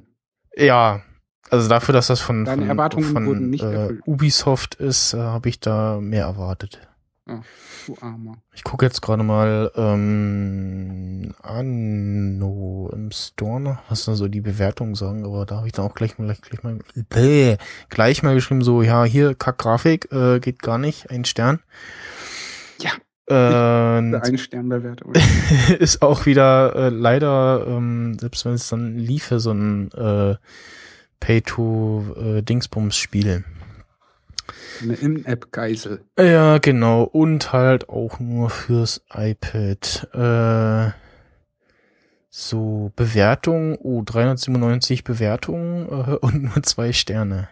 Ja, also dafür, dass das von, Deine von, Erwartungen von wurden nicht äh. Ubisoft ist, äh, habe ich da mehr erwartet. Ach, du Armer. Ich gucke jetzt gerade mal ähm, Anno im Store was da so die Bewertungen sagen, aber da habe ich dann auch gleich mal gleich, gleich mal bäh, gleich mal geschrieben so, ja, hier Kack-Grafik, äh, geht gar nicht, ein Stern. Ja. Äh, Ein Sternbewertung. <laughs> ist auch wieder äh, leider, ähm, selbst wenn es dann liefe, so ein äh, Pay-to-Dingsbums-Spiel. Eine In-App-Geisel. Ja, genau. Und halt auch nur fürs iPad. Äh, so, Bewertung, oh, 397 Bewertungen äh, <laughs> und nur zwei Sterne.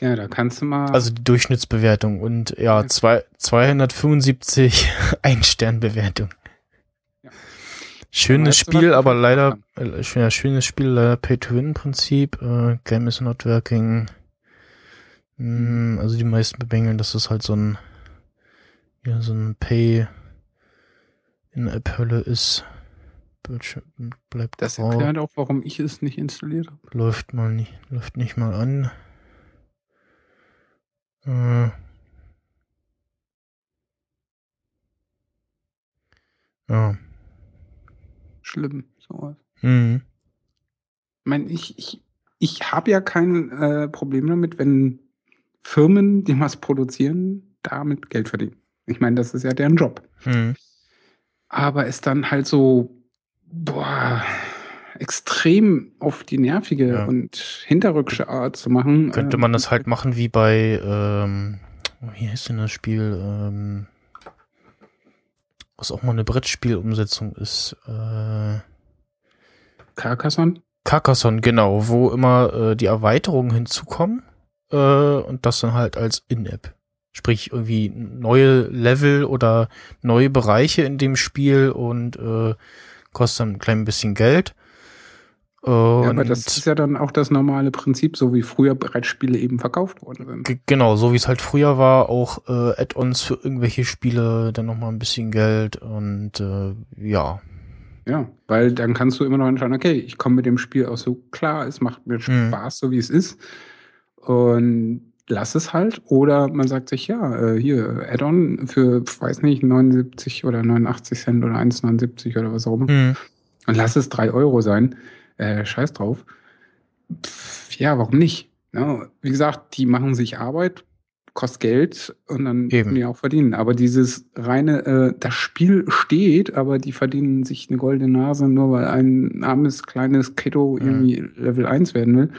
Ja, da kannst du mal. Also die Durchschnittsbewertung und ja, Ja. zwei, 275 <laughs> Ein-Stern-Bewertung. Ja. Schönes Spiel, aber leider, äh, schönes Spiel, leider Pay-to-Win-Prinzip. Äh, Game is not working. Mm, also die meisten bemängeln, dass es halt so ein, ja, so ein Pay in App-Hölle ist. Bildschirm bleibt das grau, erklärt auch, warum ich es nicht installiert habe. läuft mal nicht, läuft nicht mal an. Äh. Ja. Schlimm. So. Mhm. Ich meine, ich, ich, ich habe ja kein äh, Problem damit, wenn Firmen, die was produzieren, damit Geld verdienen. Ich meine, das ist ja deren Job. Mhm. Aber es dann halt so, boah, extrem auf die nervige Ja. und hinterrückische Art zu machen. Könnte äh, man das halt machen wie bei, ähm, wie heißt denn das Spiel, ähm, was auch mal eine Brettspielumsetzung ist, äh, Carcassonne? Carcassonne, genau, wo immer äh, die Erweiterungen hinzukommen äh, und das dann halt als In-App. Sprich, irgendwie neue Level oder neue Bereiche in dem Spiel und äh, kostet dann ein klein bisschen Geld. Äh, Ja, aber und- das ist ja dann auch das normale Prinzip, so wie früher Brettspiele eben verkauft worden sind. Genau, so wie es halt früher war, auch äh, Add-ons für irgendwelche Spiele, dann nochmal ein bisschen Geld und äh, ja. Ja, weil dann kannst du immer noch entscheiden, okay, ich komme mit dem Spiel auch so klar, es macht mir Mhm. Spaß, so wie es ist. Und lass es halt. Oder man sagt sich, ja, äh, hier, Add-on für, weiß nicht, 79 oder 89 Cent oder 1,79 oder was auch immer. Hm. Und lass es 3 Euro sein. Äh, scheiß drauf. Pff, ja, warum nicht? Ja, wie gesagt, die machen sich Arbeit, kostet Geld und dann Eben. können die auch verdienen. Aber dieses reine, äh, das Spiel steht, aber die verdienen sich eine goldene Nase, nur weil ein armes, kleines Kiddo Mhm. irgendwie Level 1 werden will.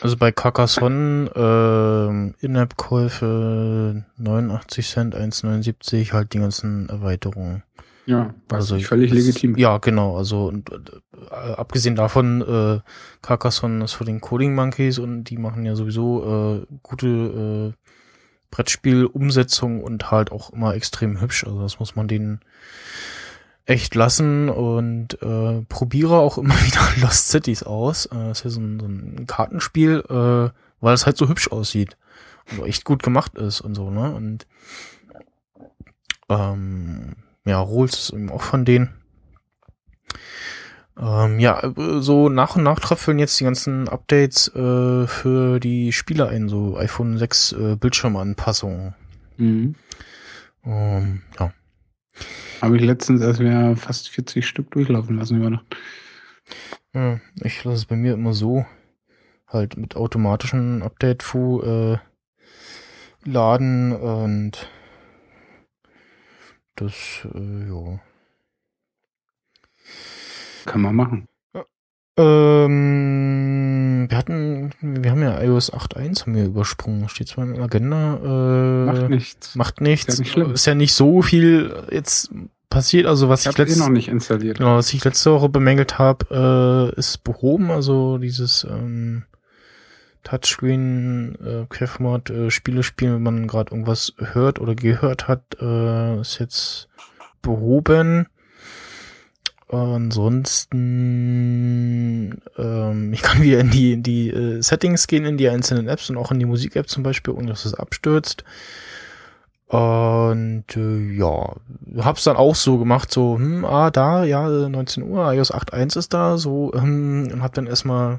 Also bei Carcassonne ähm, In-App-Käufe 89 Cent, 1,79, halt die ganzen Erweiterungen. Ja, was Also völlig das- legitim. Ja, genau. Also und, äh, abgesehen davon, äh, Carcassonne ist für den Coding Monkeys und die machen ja sowieso äh, gute äh, Brettspiel-Umsetzung und halt auch immer extrem hübsch. Also das muss man denen echt lassen und äh, probiere auch immer <laughs> wieder Lost Cities aus. Äh, das ist ja so ein, so ein Kartenspiel, äh, weil es halt so hübsch aussieht und echt gut gemacht ist und so, ne? Und ähm, ja, Rolls ist eben auch von denen. Ähm, ja, äh, so nach und nach tröpfeln jetzt die ganzen Updates äh, für die Spiele ein, so iPhone 6 äh, Bildschirmanpassungen. Mhm. Ähm, ja. Habe ich letztens, als wir fast 40 Stück durchlaufen lassen über Nacht. ja, ich lasse es bei mir immer so, halt mit automatischen Update-Fu äh, laden und das, äh, ja. Kann man machen. Ähm, wir hatten, wir haben ja iOS 8.1 haben wir übersprungen. Steht zwar in der Agenda. Äh, Macht nichts. Macht nichts. Ist ja nicht. Ist ja nicht so viel jetzt passiert. Also was Ich ich, habe eh noch nicht installiert. genau, was ich letzte Woche bemängelt habe, äh, ist behoben. Also dieses ähm, Touchscreen äh, Querformat äh, Spiele spielen, wenn man gerade irgendwas hört oder gehört hat, äh, ist jetzt behoben. Ansonsten, ähm, ich kann wieder in die, in die äh, Settings gehen, in die einzelnen Apps und auch in die Musik-App zum Beispiel, ohne dass es abstürzt. Und äh, ja, hab's dann auch so gemacht, so, hm, ah, da, ja, 19 Uhr, iOS 8.1 ist da, so, hm, und hab dann erstmal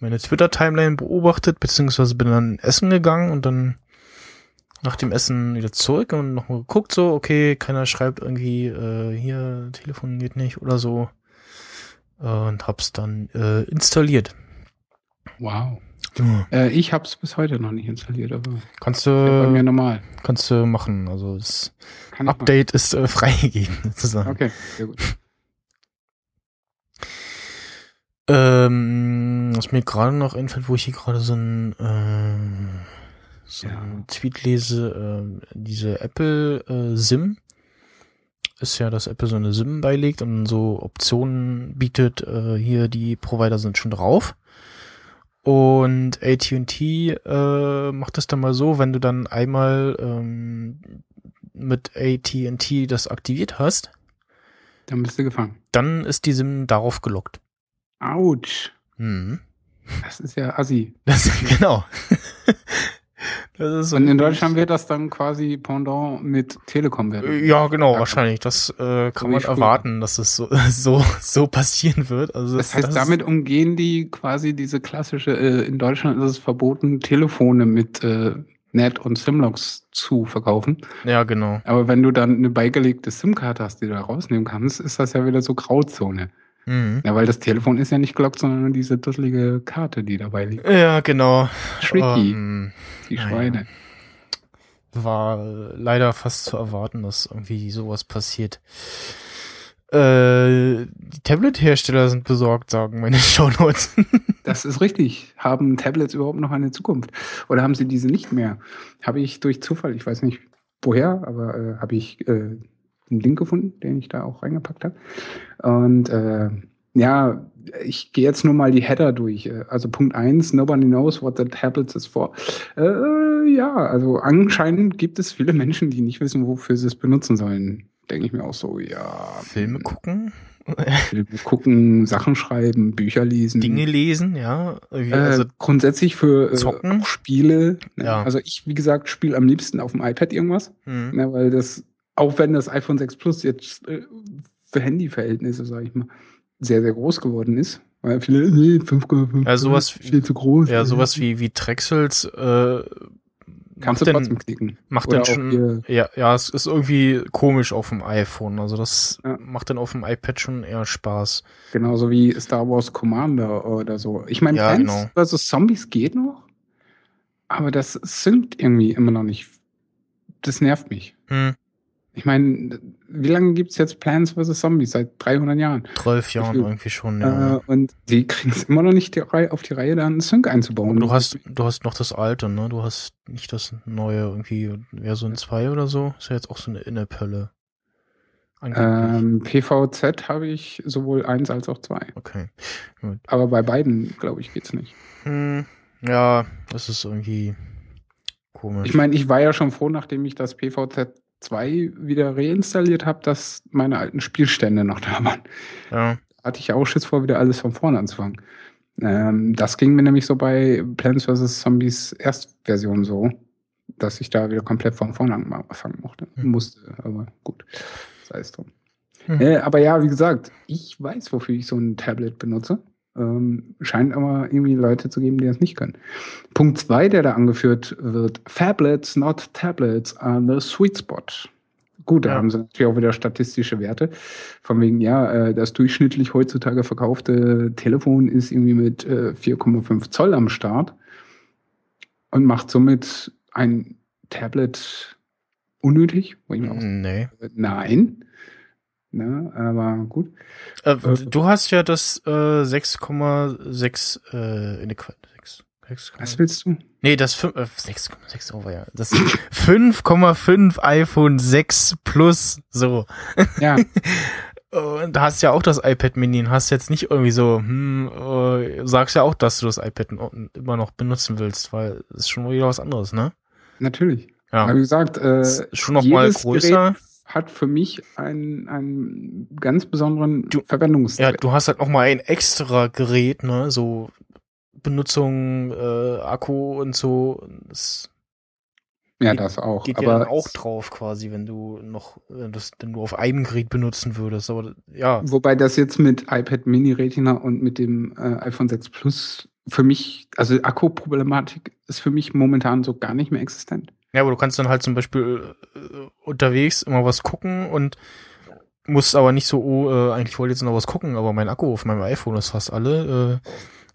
meine Twitter-Timeline beobachtet, beziehungsweise bin dann essen gegangen und dann nach dem Essen wieder zurück und nochmal geguckt, so, okay, keiner schreibt irgendwie, äh, hier, Telefon geht nicht oder so. Äh, und hab's dann äh, installiert. Wow. Ja. Äh, ich hab's bis heute noch nicht installiert, aber kannst du bei mir normal. Kannst du machen. Also das Update ist äh, <laughs> freigegeben, sozusagen. Okay, sehr gut. Ähm, was mir gerade noch einfällt, wo ich hier gerade so ein, äh, so ja. ein Tweet lese, äh, diese Apple äh, SIM ist ja, dass Apple so eine SIM beilegt und so Optionen bietet, äh, hier die Provider sind schon drauf. Und AT&T äh, macht das dann mal so, wenn du dann einmal ähm, mit AT&T das aktiviert hast, dann bist du gefangen. Dann ist die SIM darauf gelockt. Autsch. Mhm. Das ist ja assi. Das, <laughs> genau. So Und in Deutschland wird das dann quasi Pendant mit Telekom werden. Ja, genau, wahrscheinlich. Das äh, kann so man erwarten, dass es so, <laughs> so, so passieren wird. Also das, das heißt, das damit umgehen die quasi diese klassische, äh, in Deutschland ist es verboten, Telefone mit äh, Net und Simlocks zu verkaufen. Ja, genau. Aber wenn du dann eine beigelegte SIM-Karte hast, die du da rausnehmen kannst, ist das ja wieder so Grauzone. Mhm. Ja, weil das Telefon ist ja nicht gelockt, sondern nur diese dusselige Karte, die dabei liegt. Ja, genau. Tricky. Um, ähm, die Schweine. Ja. War leider fast zu erwarten, dass irgendwie sowas passiert. Äh, die Tablet-Hersteller sind besorgt, sagen meine <laughs> Shownotes. das ist richtig. Haben Tablets überhaupt noch eine Zukunft? Oder haben sie diese nicht mehr? Habe ich durch Zufall, ich weiß nicht woher, aber äh, habe ich äh, einen Link gefunden, den ich da auch reingepackt habe. Und äh, ja, ich gehe jetzt nur mal die Header durch. Also Punkt eins: nobody knows what the tablets is for. Äh, ja, also anscheinend gibt es viele Menschen, die nicht wissen, wofür sie es benutzen sollen. Denke ich mir auch so, ja. Filme gucken? Filme gucken, Sachen schreiben, Bücher lesen. Dinge lesen, ja. Äh, also grundsätzlich für äh. Spiele. Ne? Ja. Also ich, wie gesagt, spiele am liebsten auf dem iPad irgendwas. Mhm. Ne, weil das, auch wenn das iPhone 6 Plus jetzt äh, für Handyverhältnisse, sage ich mal, sehr, sehr groß geworden ist. Weil viele, nee, 5,5 ja, sowas, viel zu groß. Ja, sowas wie, wie Drechsels, äh, Kannst du trotzdem klicken. Macht Oder dann schon, ja, ja, es ist irgendwie komisch auf dem iPhone. Also das ja. macht dann auf dem iPad schon eher Spaß. Genauso wie Star Wars Commander oder so. Ich meine, ja, Plants genau. vs. Zombies geht noch, aber das synkt irgendwie immer noch nicht. Das nervt mich. Hm. Ich meine, wie lange gibt's jetzt Plants vs. Zombies? Seit 300 Jahren. 12 Jahren irgendwie schon, ja. Äh, und die kriegen es immer noch nicht die auf die Reihe, da einen Sync einzubauen. du hast, du hast noch das alte, ne? Du hast nicht das neue irgendwie Version 2 oder so. Ist ja jetzt auch so eine Innepölle. Ähm, PVZ habe ich sowohl 1 als auch 2. Okay. Gut. Aber bei beiden, glaube ich, geht's nicht. Hm, ja, das ist irgendwie komisch. Ich meine, ich war ja schon froh, nachdem ich das PVZ 2 wieder reinstalliert habe, dass meine alten Spielstände noch <laughs> da waren. Ja. Hatte ich auch Schiss vor, wieder alles von vorne anzufangen. Ähm, das ging mir nämlich so bei Plants vs. Zombies Erstversion so, dass ich da wieder komplett von vorne anfangen mochte, hm. musste. Aber gut, sei es drum. Hm. Äh, aber ja, wie gesagt, ich weiß, wofür ich so ein Tablet benutze. Ähm, scheint aber irgendwie Leute zu geben, die das nicht können. Punkt zwei, der da angeführt wird, Fablets, not Tablets, are the sweet spot. Gut, da ja. haben sie natürlich auch wieder statistische Werte. Von wegen, ja, äh, das durchschnittlich heutzutage verkaufte Telefon ist irgendwie mit äh, 4,5 Zoll am Start und macht somit ein Tablet unnötig. Nee. Nein. Ne, aber gut. Äh, äh, du hast ja das äh, 6,6 äh, in der 6, 6, Was willst du? Nee, das 6,6 äh, Over, ja. Das <laughs> 5,5 iPhone 6 Plus, so. Ja. <laughs> Und hast ja auch das iPad Mini und hast jetzt nicht irgendwie so, hm, äh, sagst ja auch, dass du das iPad immer noch benutzen willst, weil es ist schon wieder was anderes, ne? Natürlich. Ja. Aber wie gesagt, äh, schon noch mal größer. Gerät hat für mich einen, einen ganz besonderen du, Verwendungszweck. Ja, du hast halt noch mal ein extra Gerät, ne, so Benutzung, äh, Akku und so. Das ja, das auch. Geht aber ja auch drauf quasi, wenn du noch, wenn, das, wenn du auf einem Gerät benutzen würdest. Aber ja. Wobei das jetzt mit iPad Mini Retina und mit dem äh, iPhone 6 Plus für mich, also Akku-Problematik ist für mich momentan so gar nicht mehr existent. Ja, aber du kannst dann halt zum Beispiel äh, unterwegs immer was gucken und musst aber nicht so, oh, äh, eigentlich wollte ich jetzt noch was gucken, aber mein Akku auf meinem iPhone ist fast alle. Äh,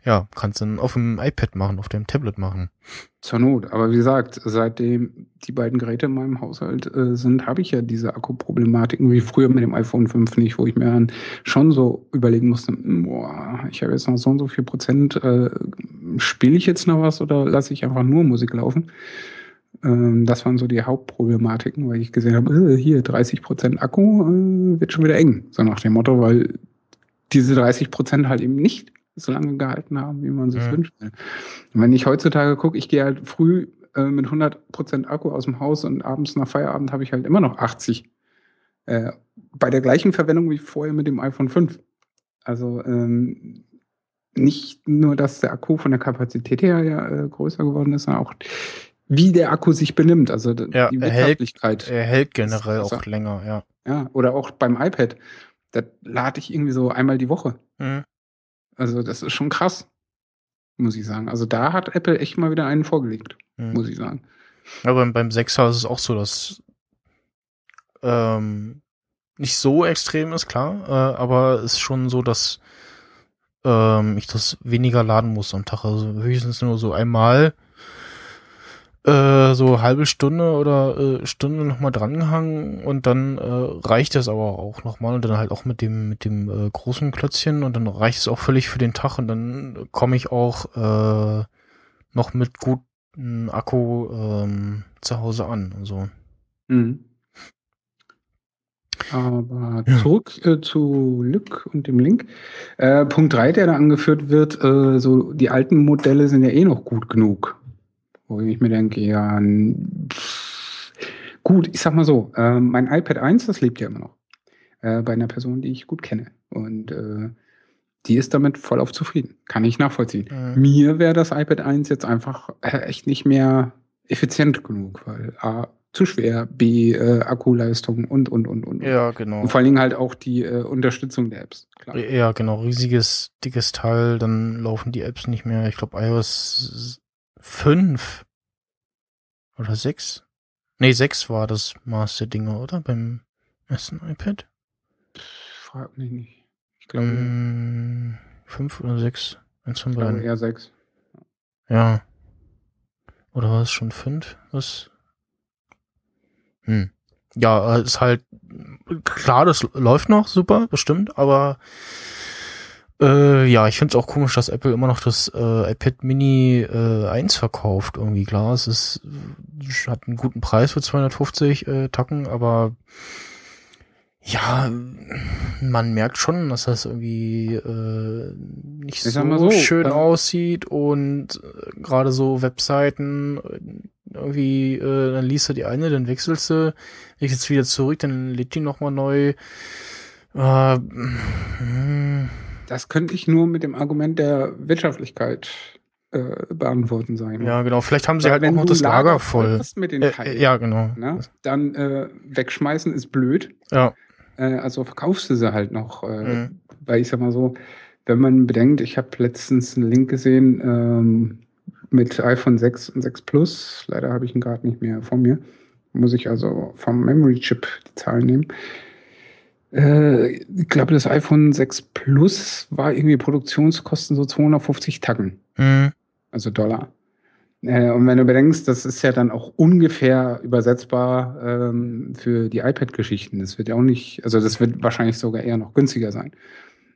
ja, kannst dann auf dem iPad machen, auf dem Tablet machen. Zur Not. Aber wie gesagt, seitdem die beiden Geräte in meinem Haushalt äh, sind, habe ich ja diese Akkuproblematiken wie früher mit dem iPhone 5 nicht, wo ich mir dann schon so überlegen musste, hm, boah, ich habe jetzt noch so und so viel Prozent, äh, spiele ich jetzt noch was oder lasse ich einfach nur Musik laufen? Ähm, das waren so die Hauptproblematiken, weil ich gesehen habe, äh, hier 30 Prozent Akku äh, wird schon wieder eng. So nach dem Motto, weil diese 30 Prozent halt eben nicht so lange gehalten haben, wie man sich ja. wünscht. Und wenn ich heutzutage gucke, ich gehe halt früh äh, mit 100% Akku aus dem Haus und abends nach Feierabend habe ich halt immer noch 80. Äh, bei der gleichen Verwendung wie vorher mit dem iPhone 5. Also ähm, nicht nur, dass der Akku von der Kapazität her ja äh, größer geworden ist, sondern auch wie der Akku sich benimmt. Also ja, die Wirtschaftlichkeit. Er hält generell auch länger, ja. Ja, oder auch beim iPad. Da lade ich irgendwie so einmal die Woche. Mhm. Also das ist schon krass, muss ich sagen. Also da hat Apple echt mal wieder einen vorgelegt, mhm. muss ich sagen. Aber beim, beim 6er ist es auch so, dass ähm, nicht so extrem ist, klar, äh, aber es ist schon so, dass ähm, ich das weniger laden muss am Tag. Also höchstens nur so einmal äh, so halbe Stunde oder äh, Stunde nochmal drangehangen und dann äh, reicht das aber auch nochmal und dann halt auch mit dem mit dem äh, großen Klötzchen und dann reicht es auch völlig für den Tag und dann komme ich auch äh, noch mit gutem Akku ähm, zu Hause an. Also. Mhm. Aber zurück äh, zu Lück und dem Link. Äh, Punkt 3, der da angeführt wird, äh, so die alten Modelle sind ja eh noch gut genug. Wo ich mir denke, ja, gut, ich sag mal so, äh, mein iPad 1, das lebt ja immer noch. Äh, bei einer Person, die ich gut kenne. Und äh, die ist damit voll auf zufrieden. Kann ich nachvollziehen. Mhm. Mir wäre das iPad 1 jetzt einfach äh, echt nicht mehr effizient genug, weil A, zu schwer, B, äh, Akkuleistung und, und, und, und. Ja, genau. Und vor allen Dingen halt auch die äh, Unterstützung der Apps. Klar. Ja, genau. Riesiges, dickes Teil, dann laufen die Apps nicht mehr. Ich glaube, iOS fünf oder sechs. Nee, sechs war das Maß der Dinge, oder? Beim ersten iPad? Frag mich nicht. Ich glaube. Mm, fünf oder sechs? Eins von beiden. eher sechs. Ja. Oder war es schon fünf? Was? Hm. Ja, ist halt klar, das läuft noch super, bestimmt, aber äh, ja, ich finde es auch komisch, dass Apple immer noch das äh, iPad Mini äh, 1 verkauft. Irgendwie klar, es ist, hat einen guten Preis für 250 äh, Tacken, aber ja, man merkt schon, dass das irgendwie äh, nicht so, so, schön äh, aussieht und äh, gerade so Webseiten äh, irgendwie, äh, dann liest du die eine, dann wechselst du, jetzt wieder zurück, dann lädt die nochmal neu. Äh, mh, hm. Das könnte ich nur mit dem Argument der Wirtschaftlichkeit äh, beantworten sein. Ja, genau. Vielleicht haben sie Weil halt auch noch das Lager, Lager voll. Mit den Teilen, äh, ja, genau. Ne? Dann äh, wegschmeißen ist blöd. Ja. Äh, also verkaufst du sie halt noch. Äh, mhm. Weil ich sag mal so, wenn man bedenkt, ich habe letztens einen Link gesehen ähm, mit iPhone 6 und 6 Plus. Leider habe ich ihn gerade nicht mehr vor mir. Muss ich also vom Memory Chip die Zahlen nehmen. Äh, ich glaube, das iPhone 6 Plus war irgendwie Produktionskosten so 250 Tacken. Mhm. Also Dollar. Äh, und wenn du bedenkst, das ist ja dann auch ungefähr übersetzbar ähm, für die iPad-Geschichten. Das wird ja auch nicht, also das wird wahrscheinlich sogar eher noch günstiger sein.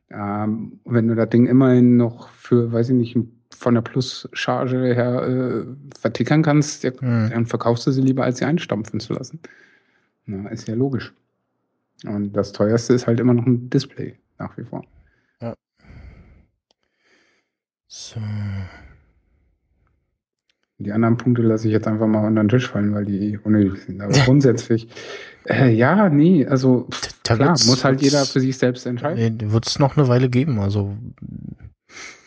Ähm, wenn du das Ding immerhin noch für, weiß ich nicht, von der Plus-Charge her äh, vertickern kannst, ja, mhm. dann verkaufst du sie lieber, als sie einstampfen zu lassen. Na, ist ja logisch. Und das teuerste ist halt immer noch ein Display, nach wie vor. Ja. So. Die anderen Punkte lasse ich jetzt einfach mal unter den Tisch fallen, weil die unnötig sind. Aber <laughs> grundsätzlich, äh, ja, nee, also pff, klar, muss halt jeder für sich selbst entscheiden. Wird es noch eine Weile geben, also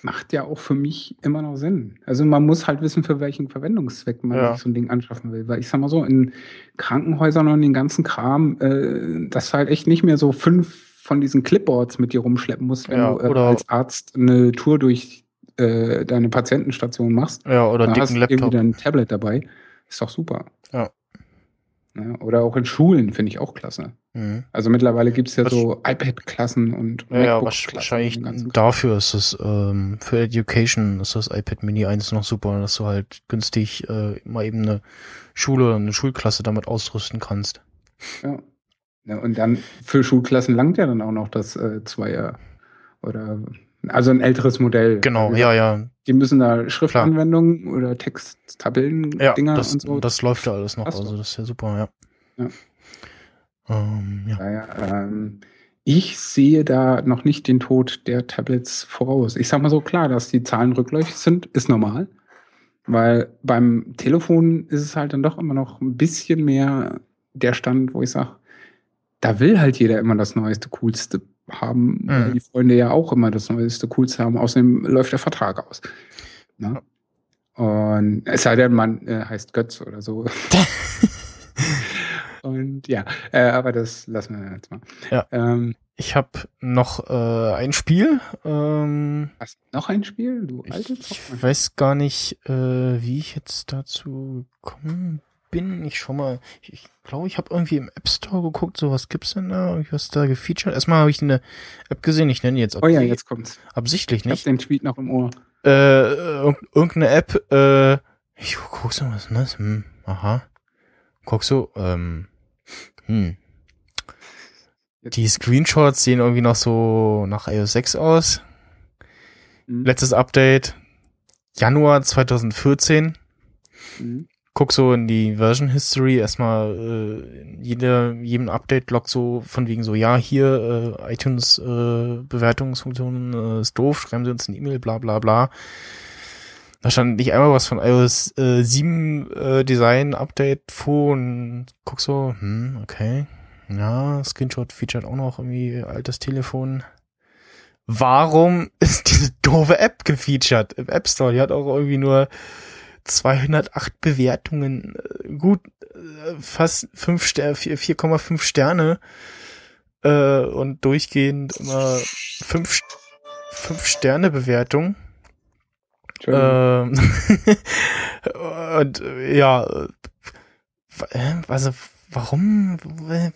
macht ja auch für mich immer noch Sinn. Also man muss halt wissen, für welchen Verwendungszweck man ja. sich so ein Ding anschaffen will. Weil ich sag mal so, in Krankenhäusern und den ganzen Kram, äh, dass du halt echt nicht mehr so fünf von diesen Clipboards mit dir rumschleppen musst, wenn ja, du äh, als Arzt eine Tour durch äh, deine Patientenstation machst. Ja, oder dann hast du irgendwie dein Tablet dabei. Ist doch super. Ja. Ja, oder auch in Schulen finde ich auch klasse. Mhm. Also mittlerweile gibt es ja Was, so iPad-Klassen und ja, ja wahrscheinlich dafür ist es, ähm, für Education ist das iPad Mini 1 noch super, dass du halt günstig äh, mal eben eine Schule oder eine Schulklasse damit ausrüsten kannst. Ja. ja. Und dann für Schulklassen langt ja dann auch noch das äh, Zweier oder also ein älteres Modell. Genau, also, ja, ja. Die müssen da Schriftanwendungen oder Texttabellen, ja, Dinger das, und so. Das läuft ja alles noch, also das ist ja super, ja. ja. Ähm, ja. Naja, ähm, ich sehe da noch nicht den Tod der Tablets voraus. Ich sag mal so, klar, dass die Zahlen rückläufig sind, ist normal. Weil beim Telefon ist es halt dann doch immer noch ein bisschen mehr der Stand, wo ich sage, da will halt jeder immer das Neueste, Coolste haben, mhm. weil die Freunde ja auch immer das Neueste, Coolste haben. Außerdem läuft der Vertrag aus. Ne? Und es sei denn, man äh, heißt Götz oder so. <laughs> Und ja, äh, aber das lassen wir jetzt mal. Ja. Ähm, ich habe noch äh, ein Spiel. Ähm, Hast du noch ein Spiel? Du alte Ich, ich weiß gar nicht, äh, wie ich jetzt dazu gekommen bin. Ich schau mal. Ich, glaube, ich habe irgendwie im App Store geguckt, so was gibt's denn da? Was da gefeatured? Erstmal habe ich eine App gesehen, ich nenne die jetzt Oh ja, jetzt kommt's. Absichtlich nicht. Ich hab den Tweet noch im Ohr. Äh, irgendeine App, äh, ich guck so, was ist denn das? Hm, aha. Guck so, ähm, hm. Die Screenshots sehen irgendwie noch so nach iOS 6 aus. Mhm. Letztes Update Januar 2014. Mhm. Guck so in die Version History, erstmal äh, jede, jedem Update-Log so von wegen so, ja, hier äh, iTunes äh, Bewertungsfunktion äh, ist doof, schreiben Sie uns eine E-Mail, bla bla bla. Da stand nicht einmal was von iOS äh, 7 äh, Design Update und guck so, hm, okay. Ja, Screenshot featured auch noch irgendwie altes Telefon. Warum <laughs> ist diese doofe App gefeatured im App Store? Die hat auch irgendwie nur 208 Bewertungen, äh, gut, äh, fast 5 Sterne, 4,5 Sterne äh, und durchgehend immer 5 5 Sterne Bewertung. Ähm, <laughs> und ja, also warum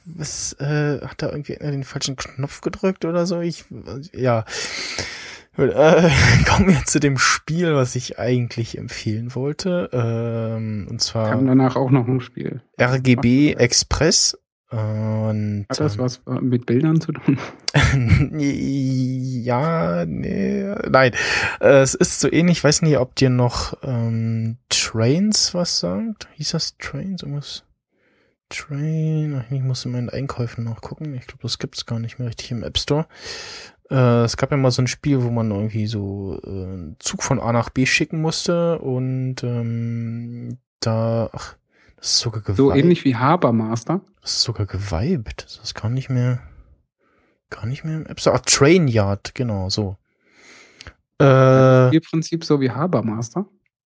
was, äh, hat da irgendwie den falschen Knopf gedrückt oder so? Ich ja. Äh, <laughs> kommen wir zu dem Spiel, was ich eigentlich empfehlen wollte. Ähm, und zwar. Kam danach auch noch ein Spiel. RGB Express. Und, Hat das ähm, was mit Bildern zu tun? <laughs> ja, nee, nein. Äh, es ist so ähnlich, ich weiß nicht, ob dir noch ähm, Trains was sagt. Hieß das Trains? Irgendwas? Train. Ich muss in meinen Einkäufen noch gucken. Ich glaube, das gibt's gar nicht mehr richtig im App Store. Äh, es gab ja mal so ein Spiel, wo man irgendwie so äh, einen Zug von A nach B schicken musste und ähm, da, ach, das ist sogar geweibt. So ähnlich wie Habermaster. Das ist sogar geweibt. Das ist gar nicht mehr, gar nicht mehr im App Store. Ah, Train Yard, genau, so. Äh, Im Prinzip so wie Habermaster.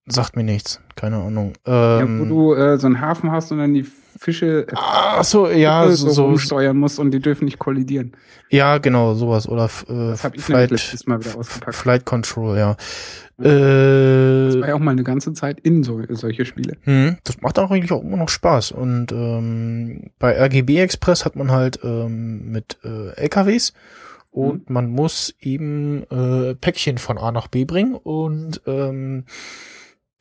Sagt mir nichts, keine Ahnung. Ähm, ja, wo du äh, so einen Hafen hast und dann die Fische Ach so, ja, so, so steuern musst und die dürfen nicht kollidieren. Ja, genau, sowas oder äh, das hab ich Flight, letztes Mal wieder ausgepackt. Flight Control, ja. Ja. Äh, das war ja auch mal eine ganze Zeit in so, solche Spiele. Hm, das macht auch eigentlich auch immer noch Spaß und ähm, bei RGB Express hat man halt ähm, mit äh, LKWs und mhm. man muss eben äh, Päckchen von A nach B bringen und ähm,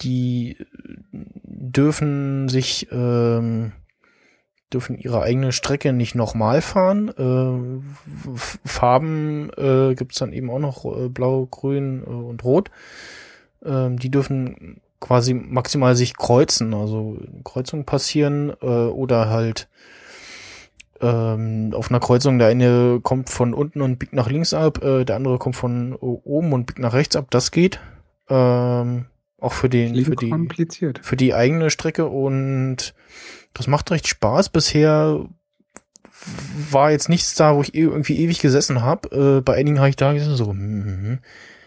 die dürfen sich ähm, dürfen ihre eigene Strecke nicht nochmal fahren. Äh, Farben äh, gibt dann eben auch noch äh, blau, grün äh, und rot. Ähm, die dürfen quasi maximal sich kreuzen, also Kreuzungen passieren äh, oder halt ähm, auf einer Kreuzung der eine kommt von unten und biegt nach links ab, äh, der andere kommt von oben und biegt nach rechts ab. Das geht. Ähm, Auch für den, für die, für die eigene Strecke und das macht recht Spaß. Bisher war jetzt nichts da, wo ich irgendwie ewig gesessen habe. Äh, bei einigen habe ich da gesessen, so, hm.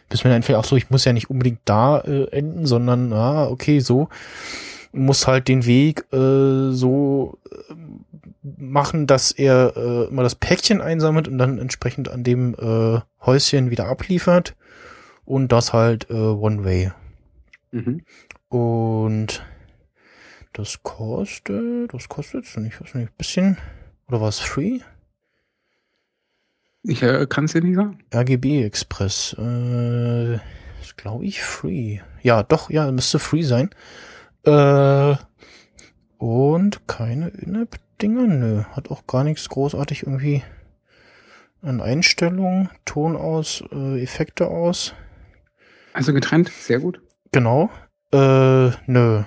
bis mir dann entfällt, ach so, ich muss ja nicht unbedingt da äh, enden, sondern, ah, okay, so. Muss halt den Weg äh, so äh, machen, dass er äh, immer das Päckchen einsammelt und dann entsprechend an dem äh, Häuschen wieder abliefert. Und das halt äh, One Way. Mhm. Und das kostet, das kostet, ich weiß nicht, ein bisschen, oder war es free? Ich äh, kann es ja nicht sagen. RGB Express, äh, ist glaube ich free. Ja, doch, ja, müsste free sein. Äh, und keine In-App-Dinger, nö, hat auch gar nichts großartig irgendwie an Einstellungen, Ton aus, äh, Effekte aus. Also getrennt, sehr gut. Genau. Äh, nö.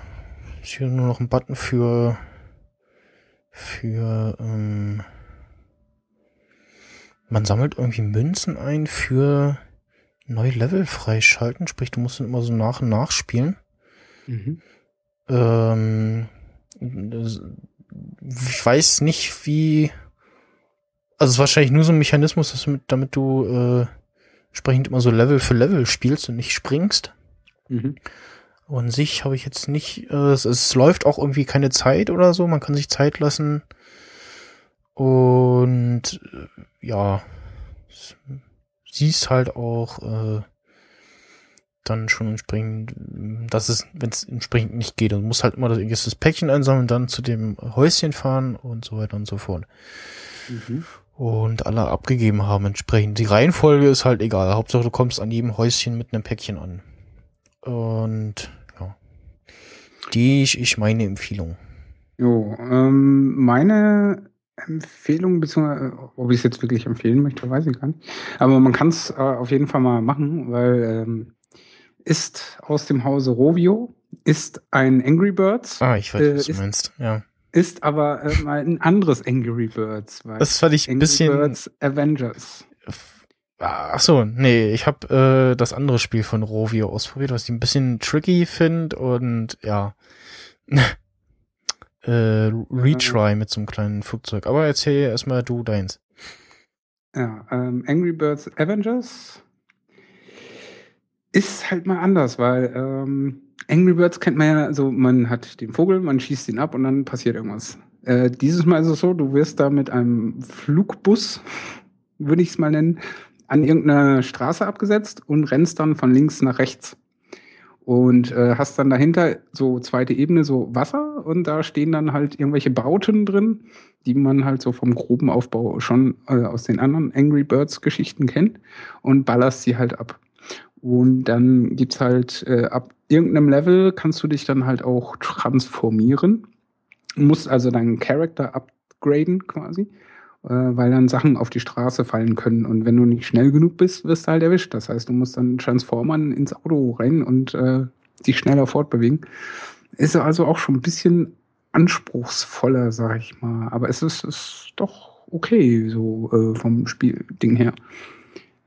Ist hier nur noch ein Button für für ähm, man sammelt irgendwie Münzen ein für neue Level freischalten, sprich du musst dann immer so nach und nach spielen. Mhm. Ähm, ich weiß nicht, wie. Also es ist wahrscheinlich nur so ein Mechanismus, dass du mit, damit du äh, entsprechend immer so Level für Level spielst und nicht springst. Mhm. An sich habe ich jetzt nicht, äh, es, es, läuft auch irgendwie keine Zeit oder so, man kann sich Zeit lassen. Und äh, ja, siehst halt auch äh, dann schon entsprechend, dass es, wenn es entsprechend nicht geht, dann muss halt immer das, das Päckchen einsammeln, dann zu dem Häuschen fahren und so weiter und so fort. Mhm und alle abgegeben haben entsprechend. Die Reihenfolge ist halt egal. Hauptsache du kommst an jedem Häuschen mit einem Päckchen an. Und ja. Die ist meine Empfehlung. Jo, ähm, meine Empfehlung, beziehungsweise ob ich es jetzt wirklich empfehlen möchte, weiß ich gar nicht. Aber man kann es äh, auf jeden Fall mal machen, weil ähm, ist aus dem Hause Rovio, ist ein Angry Birds. Ah, ich weiß, äh, was du meinst, ja ist aber äh, mal ein anderes Angry Birds. das fand ich ein bisschen. Angry Birds Avengers. Ach so, nee, ich habe äh, das andere Spiel von Rovio ausprobiert, was ich ein bisschen tricky finde und ja. <laughs> äh, Retry mit so einem kleinen Flugzeug. Aber erzähl erstmal du deins. Ja, ähm, Angry Birds Avengers ist halt mal anders, weil ähm, Angry Birds kennt man ja so, man hat den Vogel, man schießt ihn ab und dann passiert irgendwas. Äh, dieses Mal ist es so, du wirst da mit einem Flugbus, <laughs> würde ich es mal nennen, an irgendeiner Straße abgesetzt und rennst dann von links nach rechts. Und äh, hast dann dahinter so zweite Ebene, so Wasser und da stehen dann halt irgendwelche Bauten drin, die man halt so vom groben Aufbau schon äh, aus den anderen Angry Birds Geschichten kennt und ballerst sie halt ab. Und dann gibt's halt äh, ab irgendeinem Level kannst du dich dann halt auch transformieren. Musst also deinen Charakter upgraden quasi, weil dann Sachen auf die Straße fallen können. Und wenn du nicht schnell genug bist, wirst du halt erwischt. Das heißt, du musst dann Transformern ins Auto rennen und äh, dich schneller fortbewegen. Ist also auch schon ein bisschen anspruchsvoller, sag ich mal. Aber es ist, ist doch okay, so äh, vom Spielding her.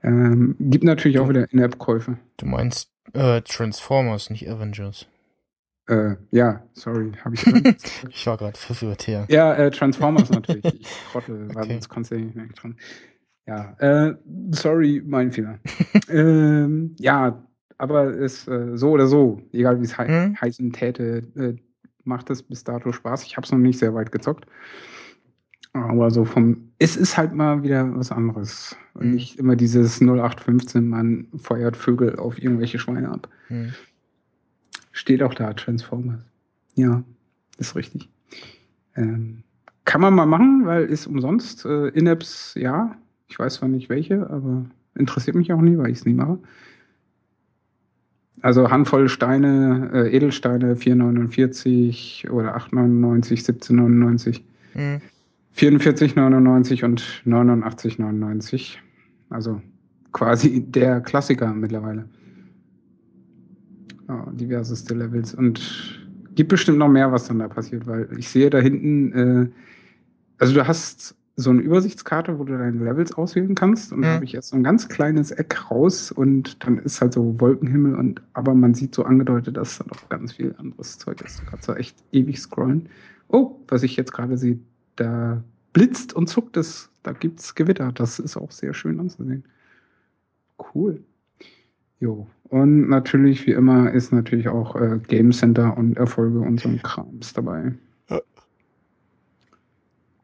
Ähm, gibt natürlich auch wieder In-App-Käufe. Du meinst äh, Transformers, nicht Avengers. Äh, ja, sorry, habe ich. <laughs> ich war gerade verwirrt, ja. Ja, äh, Transformers natürlich. <laughs> Ich trottel, okay. weil sonst kannst du nicht mehr dran. Ja, äh, sorry, mein Fehler. <laughs> ähm, ja, aber es äh, so oder so, egal wie es he hm? heißen täte, äh, macht es bis dato Spaß. Ich habe es noch nicht sehr weit gezockt. Aber so vom, es ist halt mal wieder was anderes. Und mhm. nicht immer dieses 0815, man feuert Vögel auf irgendwelche Schweine ab. Mhm. Steht auch da, Transformers. Ja, ist richtig. Ähm, kann man mal machen, weil ist umsonst. Äh, In-Apps, ja. Ich weiß zwar nicht welche, aber interessiert mich auch nie, weil ich es nie mache. Also Handvoll Steine, äh, Edelsteine 4,49 oder 8,99, 17,99. Mhm. 44,99 und 89,99. Also quasi der Klassiker mittlerweile. Oh, diverseste Levels. Und gibt bestimmt noch mehr, was dann da passiert, weil ich sehe da hinten, äh, also du hast so eine Übersichtskarte, wo du deine Levels auswählen kannst. Und mhm. da habe ich jetzt so ein ganz kleines Eck raus und dann ist halt so Wolkenhimmel und aber man sieht so angedeutet, dass da noch ganz viel anderes Zeug ist. Du kannst da echt ewig scrollen. Oh, was ich jetzt gerade sehe, da blitzt und zuckt es, da gibt's Gewitter. Das ist auch sehr schön anzusehen. Cool. Jo. Und natürlich, wie immer, ist natürlich auch äh, Game Center und Erfolge und so ein Krams dabei.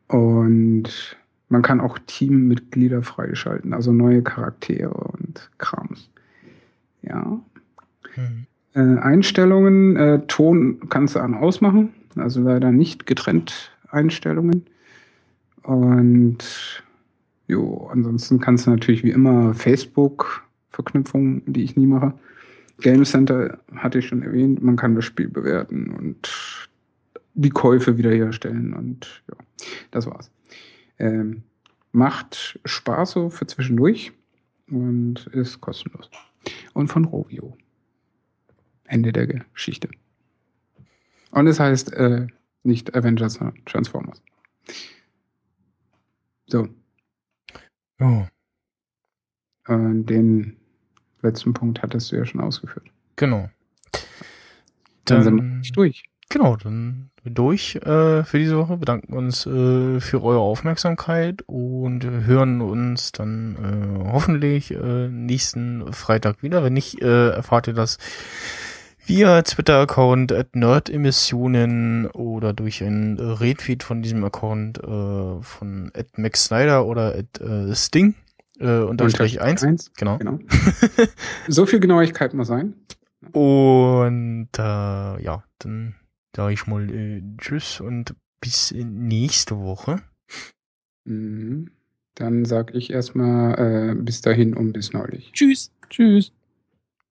Und man kann auch Teammitglieder freischalten, also neue Charaktere und Krams. Ja. Hm. Äh, Einstellungen, äh, Ton kannst du an ausmachen, also leider nicht getrennt Einstellungen. Und jo, ansonsten kannst du natürlich wie immer Facebook-Verknüpfungen, die ich nie mache. Game Center hatte ich schon erwähnt, man kann das Spiel bewerten und die Käufe wiederherstellen und ja, das war's. Ähm, macht Spaß so für zwischendurch und ist kostenlos. Und von Rovio. Ende der Geschichte. Und es heißt äh, nicht Avengers, sondern Transformers. So. Oh. Äh, den letzten Punkt hattest du ja schon ausgeführt. Genau. Dann, dann sind wir durch. Genau, dann durch äh, für diese Woche. Bedanken uns äh, für eure Aufmerksamkeit und hören uns dann äh, hoffentlich äh, nächsten Freitag wieder. Wenn nicht, äh, erfahrt ihr das via Twitter-Account at Nerdemissionen oder durch einen Retweet von diesem Account äh, von at Max Snyder oder at Sting äh, unterstrich 1. Genau. genau. <laughs> so viel Genauigkeit muss sein. Und äh, ja, dann sage ich mal äh, Tschüss und bis nächste Woche. Mhm. Dann sag ich erstmal äh, bis dahin und bis neulich. Tschüss. Tschüss.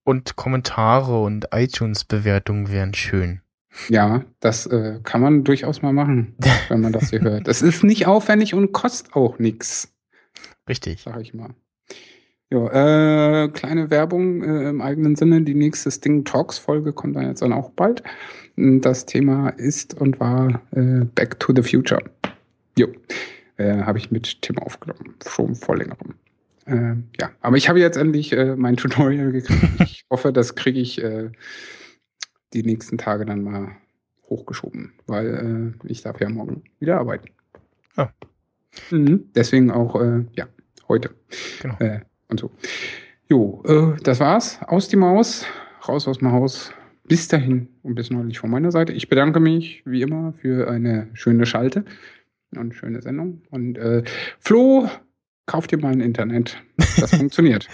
Und Kommentare und iTunes-Bewertungen wären schön. Ja, das äh, kann man durchaus mal machen, <laughs> wenn man das hier hört. Das ist nicht aufwendig und kostet auch nichts. Richtig. Sag ich mal. Ja, äh, kleine Werbung äh, im eigenen Sinne. Die nächste Sting Talks Folge kommt dann jetzt dann auch bald. Das Thema ist und war äh, Back to the Future. Jo, äh, habe ich mit Tim aufgenommen, schon vor längerem. Äh, ja, aber ich habe jetzt endlich äh, mein Tutorial gekriegt. <laughs> Ich hoffe, das kriege ich äh, die nächsten Tage dann mal hochgeschoben, weil ich darf ja morgen wieder arbeiten. Ah. Mhm, deswegen auch, ja, heute. Genau. Äh, und so. Jo, äh, das war's. Aus die Maus, raus aus dem Haus. Bis dahin und bis neulich von meiner Seite. Ich bedanke mich wie immer für eine schöne Schalte und schöne Sendung. Und äh, Flo, kauf dir mal ein Internet. Das <laughs> funktioniert.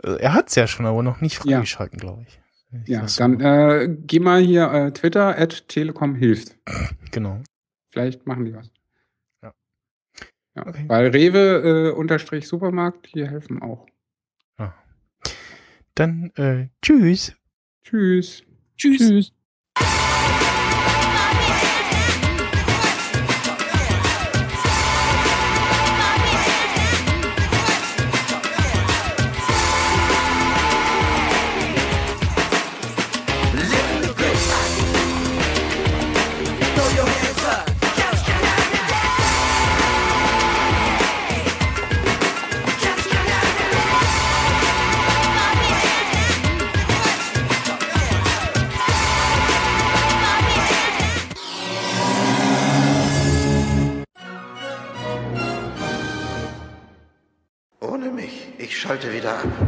Er hat es ja schon, aber noch nicht freigeschalten, ja. glaube ich. ich. Ja, dann äh, geh mal hier äh, Twitter at Telekom hilft. Genau. Vielleicht machen die was. Ja. Okay. Weil Rewe äh, unterstrich Supermarkt, hier helfen auch. Ah. Dann äh, tschüss. Tschüss. Tschüss. Tschüss. Schalte wieder ab.